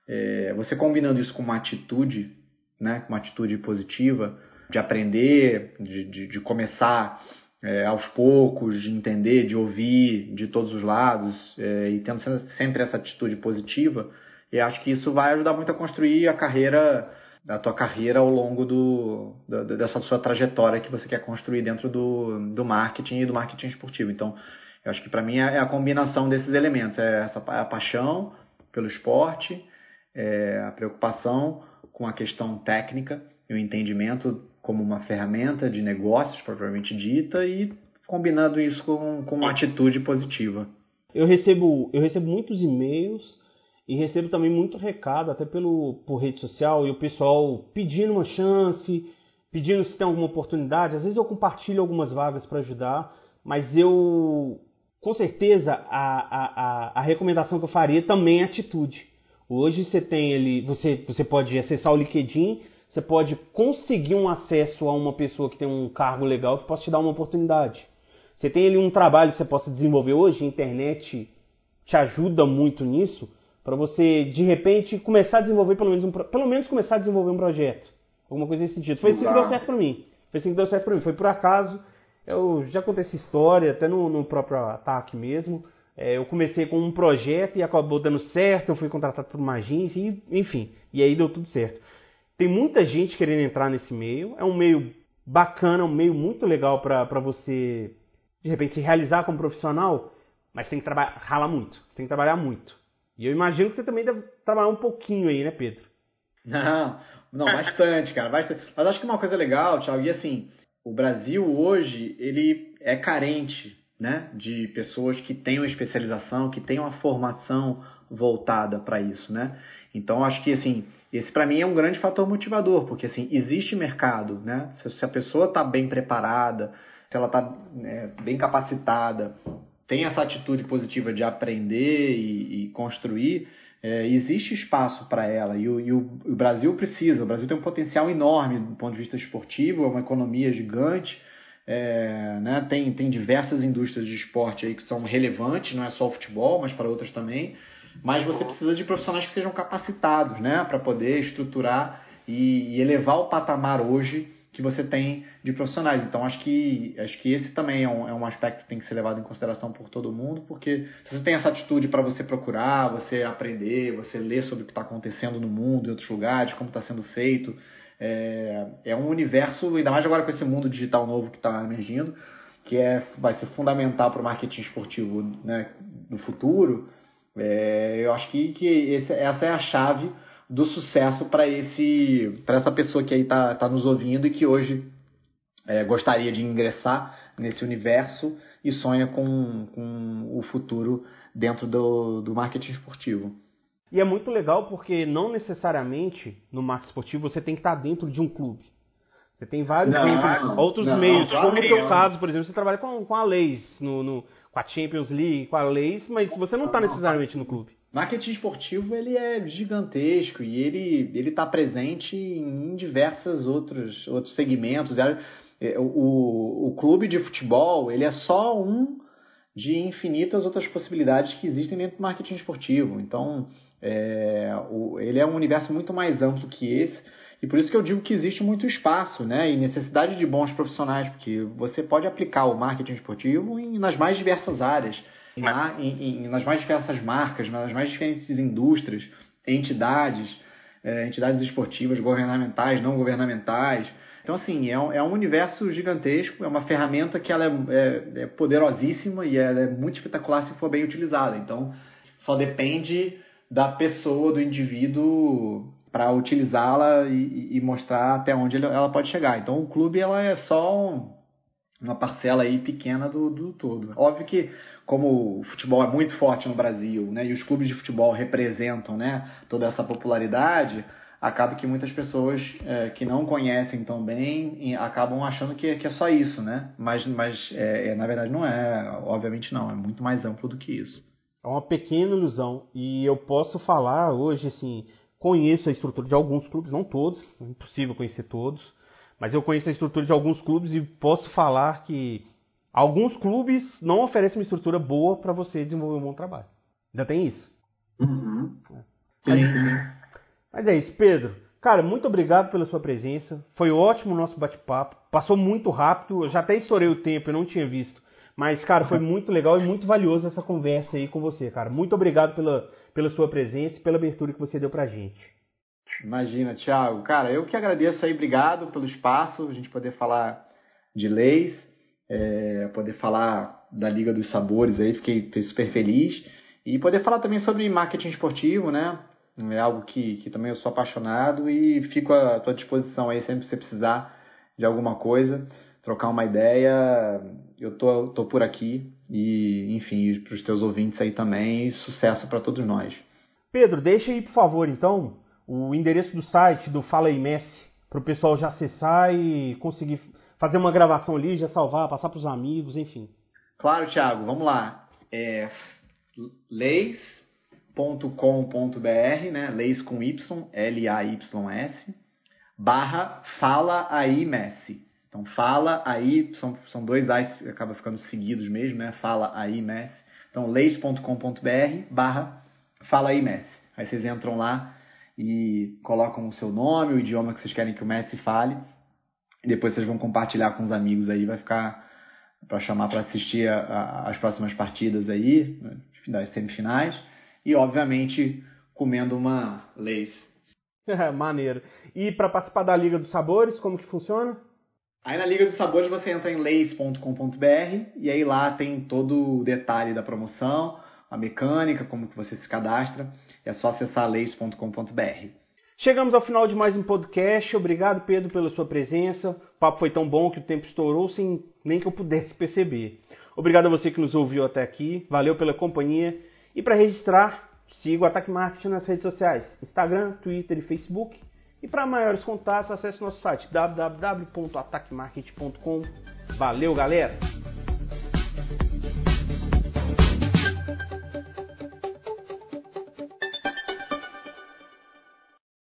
é, você combinando isso com uma atitude, né, com uma atitude positiva, de aprender, de, de, de começar é, aos poucos, de entender, de ouvir de todos os lados, é, e tendo sempre essa atitude positiva, eu acho que isso vai ajudar muito a construir a carreira da tua carreira ao longo do, do, dessa sua trajetória que você quer construir dentro do, do marketing e do marketing esportivo. Então, eu acho que para mim é, é a combinação desses elementos, é essa a paixão pelo esporte, é a preocupação com a questão técnica e o entendimento como uma ferramenta de negócios propriamente dita e combinando isso com, com uma atitude positiva. Eu recebo, eu recebo muitos e-mails e recebo também muito recado, até pelo, por rede social, e o pessoal pedindo uma chance, pedindo se tem alguma oportunidade. Às vezes eu compartilho algumas vagas para ajudar, mas eu, com certeza, a, a, a, recomendação que eu faria também é atitude. Hoje você tem ele, você, você pode acessar o LinkedIn, você pode conseguir um acesso a uma pessoa que tem um cargo legal que possa te dar uma oportunidade. Você tem ali um trabalho que você possa desenvolver hoje, a internet te ajuda muito nisso para você, de repente, começar a desenvolver pelo menos, um, pelo menos começar a desenvolver um projeto. Alguma coisa nesse sentido. Foi assim que deu certo para mim. Foi assim que deu certo para mim. Foi por acaso. Eu já contei essa história, até no, no próprio ataque mesmo. É, eu comecei com um projeto e acabou dando certo. Eu fui contratado por uma agência, e, enfim. E aí deu tudo certo. Tem muita gente querendo entrar nesse meio. É um meio bacana, um meio muito legal para você, de repente, se realizar como profissional. Mas tem que trabalhar, ralar muito. Tem que trabalhar muito. E eu imagino que você também deve trabalhar um pouquinho aí, né, Pedro? Não, não, bastante, cara. Bastante. Mas acho que uma coisa legal, Thiago, e assim, o Brasil hoje, ele é carente, né, de pessoas que tenham especialização, que tenham a formação voltada para isso, né? Então, acho que, assim, esse para mim é um grande fator motivador, porque, assim, existe mercado, né? Se, a pessoa está bem preparada, se ela está né, bem capacitada, tem essa atitude positiva de aprender e, e construir, é, existe espaço para ela e, o, e o, o, Brasil precisa. O Brasil tem um potencial enorme do ponto de vista esportivo, é uma economia gigante, é, né, tem, tem diversas indústrias de esporte aí que são relevantes, não é só o futebol, mas para outras também. Mas você precisa de profissionais que sejam capacitados né, para poder estruturar e, e elevar o patamar hoje que você tem de profissionais. Então acho que acho que esse também é um, é um aspecto que tem que ser levado em consideração por todo mundo, porque se você tem essa atitude para você procurar, você aprender, você ler sobre o que está acontecendo no mundo, em outros lugares, como está sendo feito, é, é um universo, ainda mais agora com esse mundo digital novo que está emergindo, que é, vai ser fundamental para o marketing esportivo né, no futuro. É, eu acho que, que esse, essa é a chave do sucesso para esse para essa pessoa que aí está tá nos ouvindo e que hoje é, gostaria de ingressar nesse universo e sonha com, com o futuro dentro do, do marketing esportivo. E é muito legal porque não necessariamente no marketing esportivo você tem que estar dentro de um clube. Você tem vários não, não, outros não, meios, como no seu caso, por exemplo, você trabalha com, com a Leis, no, no, com a Champions League, com a Leis, mas você não está necessariamente no clube. Marketing esportivo ele é gigantesco e ele ele está presente em diversos outros outros segmentos. É, o, o clube de futebol ele é só um de infinitas outras possibilidades que existem dentro do marketing esportivo. Então é, o, ele é um universo muito mais amplo que esse e por isso que eu digo que existe muito espaço, né, e necessidade de bons profissionais, porque você pode aplicar o marketing esportivo em, nas mais diversas áreas em, em, nas mais diversas marcas, nas mais diferentes indústrias, entidades, é, entidades esportivas, governamentais, não governamentais. Então, assim, é um, é um universo gigantesco, é uma ferramenta que ela é, é, é poderosíssima e ela é muito espetacular se for bem utilizada. Então, só depende da pessoa, do indivíduo para utilizá-la e, e, mostrar até onde ela pode chegar. Então, o clube ela é só um, uma parcela aí pequena do, do todo. Óbvio que como o futebol é muito forte no Brasil, né, e os clubes de futebol representam, né, toda essa popularidade, acaba que muitas pessoas é, que não conhecem tão bem acabam achando que, que é só isso, né? Mas, mas é, é, na verdade não é, obviamente não, é muito mais amplo do que isso. É uma pequena ilusão e eu posso falar hoje, assim, conheço a estrutura de alguns clubes, não todos, é impossível conhecer todos, mas eu conheço a estrutura de alguns clubes e posso falar que alguns clubes não oferecem uma estrutura boa para você desenvolver um bom trabalho. Ainda tem isso. Uhum. É. Mas, mas é isso, Pedro. Cara, muito obrigado pela sua presença. Foi ótimo o nosso bate-papo. Passou muito rápido. Eu já até estourei o tempo, eu não tinha visto. Mas, cara, foi muito legal e muito valioso essa conversa aí com você, cara. Muito obrigado pela, pela sua presença e pela abertura que você deu pra gente. Imagina, Thiago. Cara, eu que agradeço aí, obrigado pelo espaço, a gente poder falar de leis, é, poder falar da Liga dos Sabores aí, fiquei, fiquei super feliz. E poder falar também sobre marketing esportivo, né? É algo que, que também eu sou apaixonado e fico à tua disposição aí sempre que você precisar de alguma coisa, trocar uma ideia. Eu tô, tô por aqui e, enfim, para os teus ouvintes aí também, sucesso para todos nós. Pedro, deixa aí, por favor, então, o endereço do site do Fala aí Messi, para o pessoal já acessar e conseguir fazer uma gravação ali, já salvar, passar para os amigos, enfim. Claro, Thiago, vamos lá. É leis.com.br, né? Leis com Y, L-A-Y-S, barra Fala aí Messi. Então, fala aí, são, são dois A's, acaba ficando seguidos mesmo, né? Fala aí Messi. Então, leis.com.br barra Fala aí Messi. Aí vocês entram lá e colocam o seu nome, o idioma que vocês querem que o Messi fale. E depois vocês vão compartilhar com os amigos aí, vai ficar para chamar para assistir a, a, as próximas partidas aí, né, das semifinais. E, obviamente, comendo uma Leis. Maneiro. E para participar da Liga dos Sabores, como que funciona? Aí na Liga dos Sabores você entra em leis.com.br e aí lá tem todo o detalhe da promoção, a mecânica, como que você se cadastra. É só acessar leis.com.br. Chegamos ao final de mais um podcast. Obrigado, Pedro, pela sua presença. O papo foi tão bom que o tempo estourou sem nem que eu pudesse perceber. Obrigado a você que nos ouviu até aqui. Valeu pela companhia. E para registrar, siga o Ataque Marketing nas redes sociais: Instagram, Twitter e Facebook. E para maiores contatos, acesse nosso site www.ataquemarketing.com. Valeu, galera!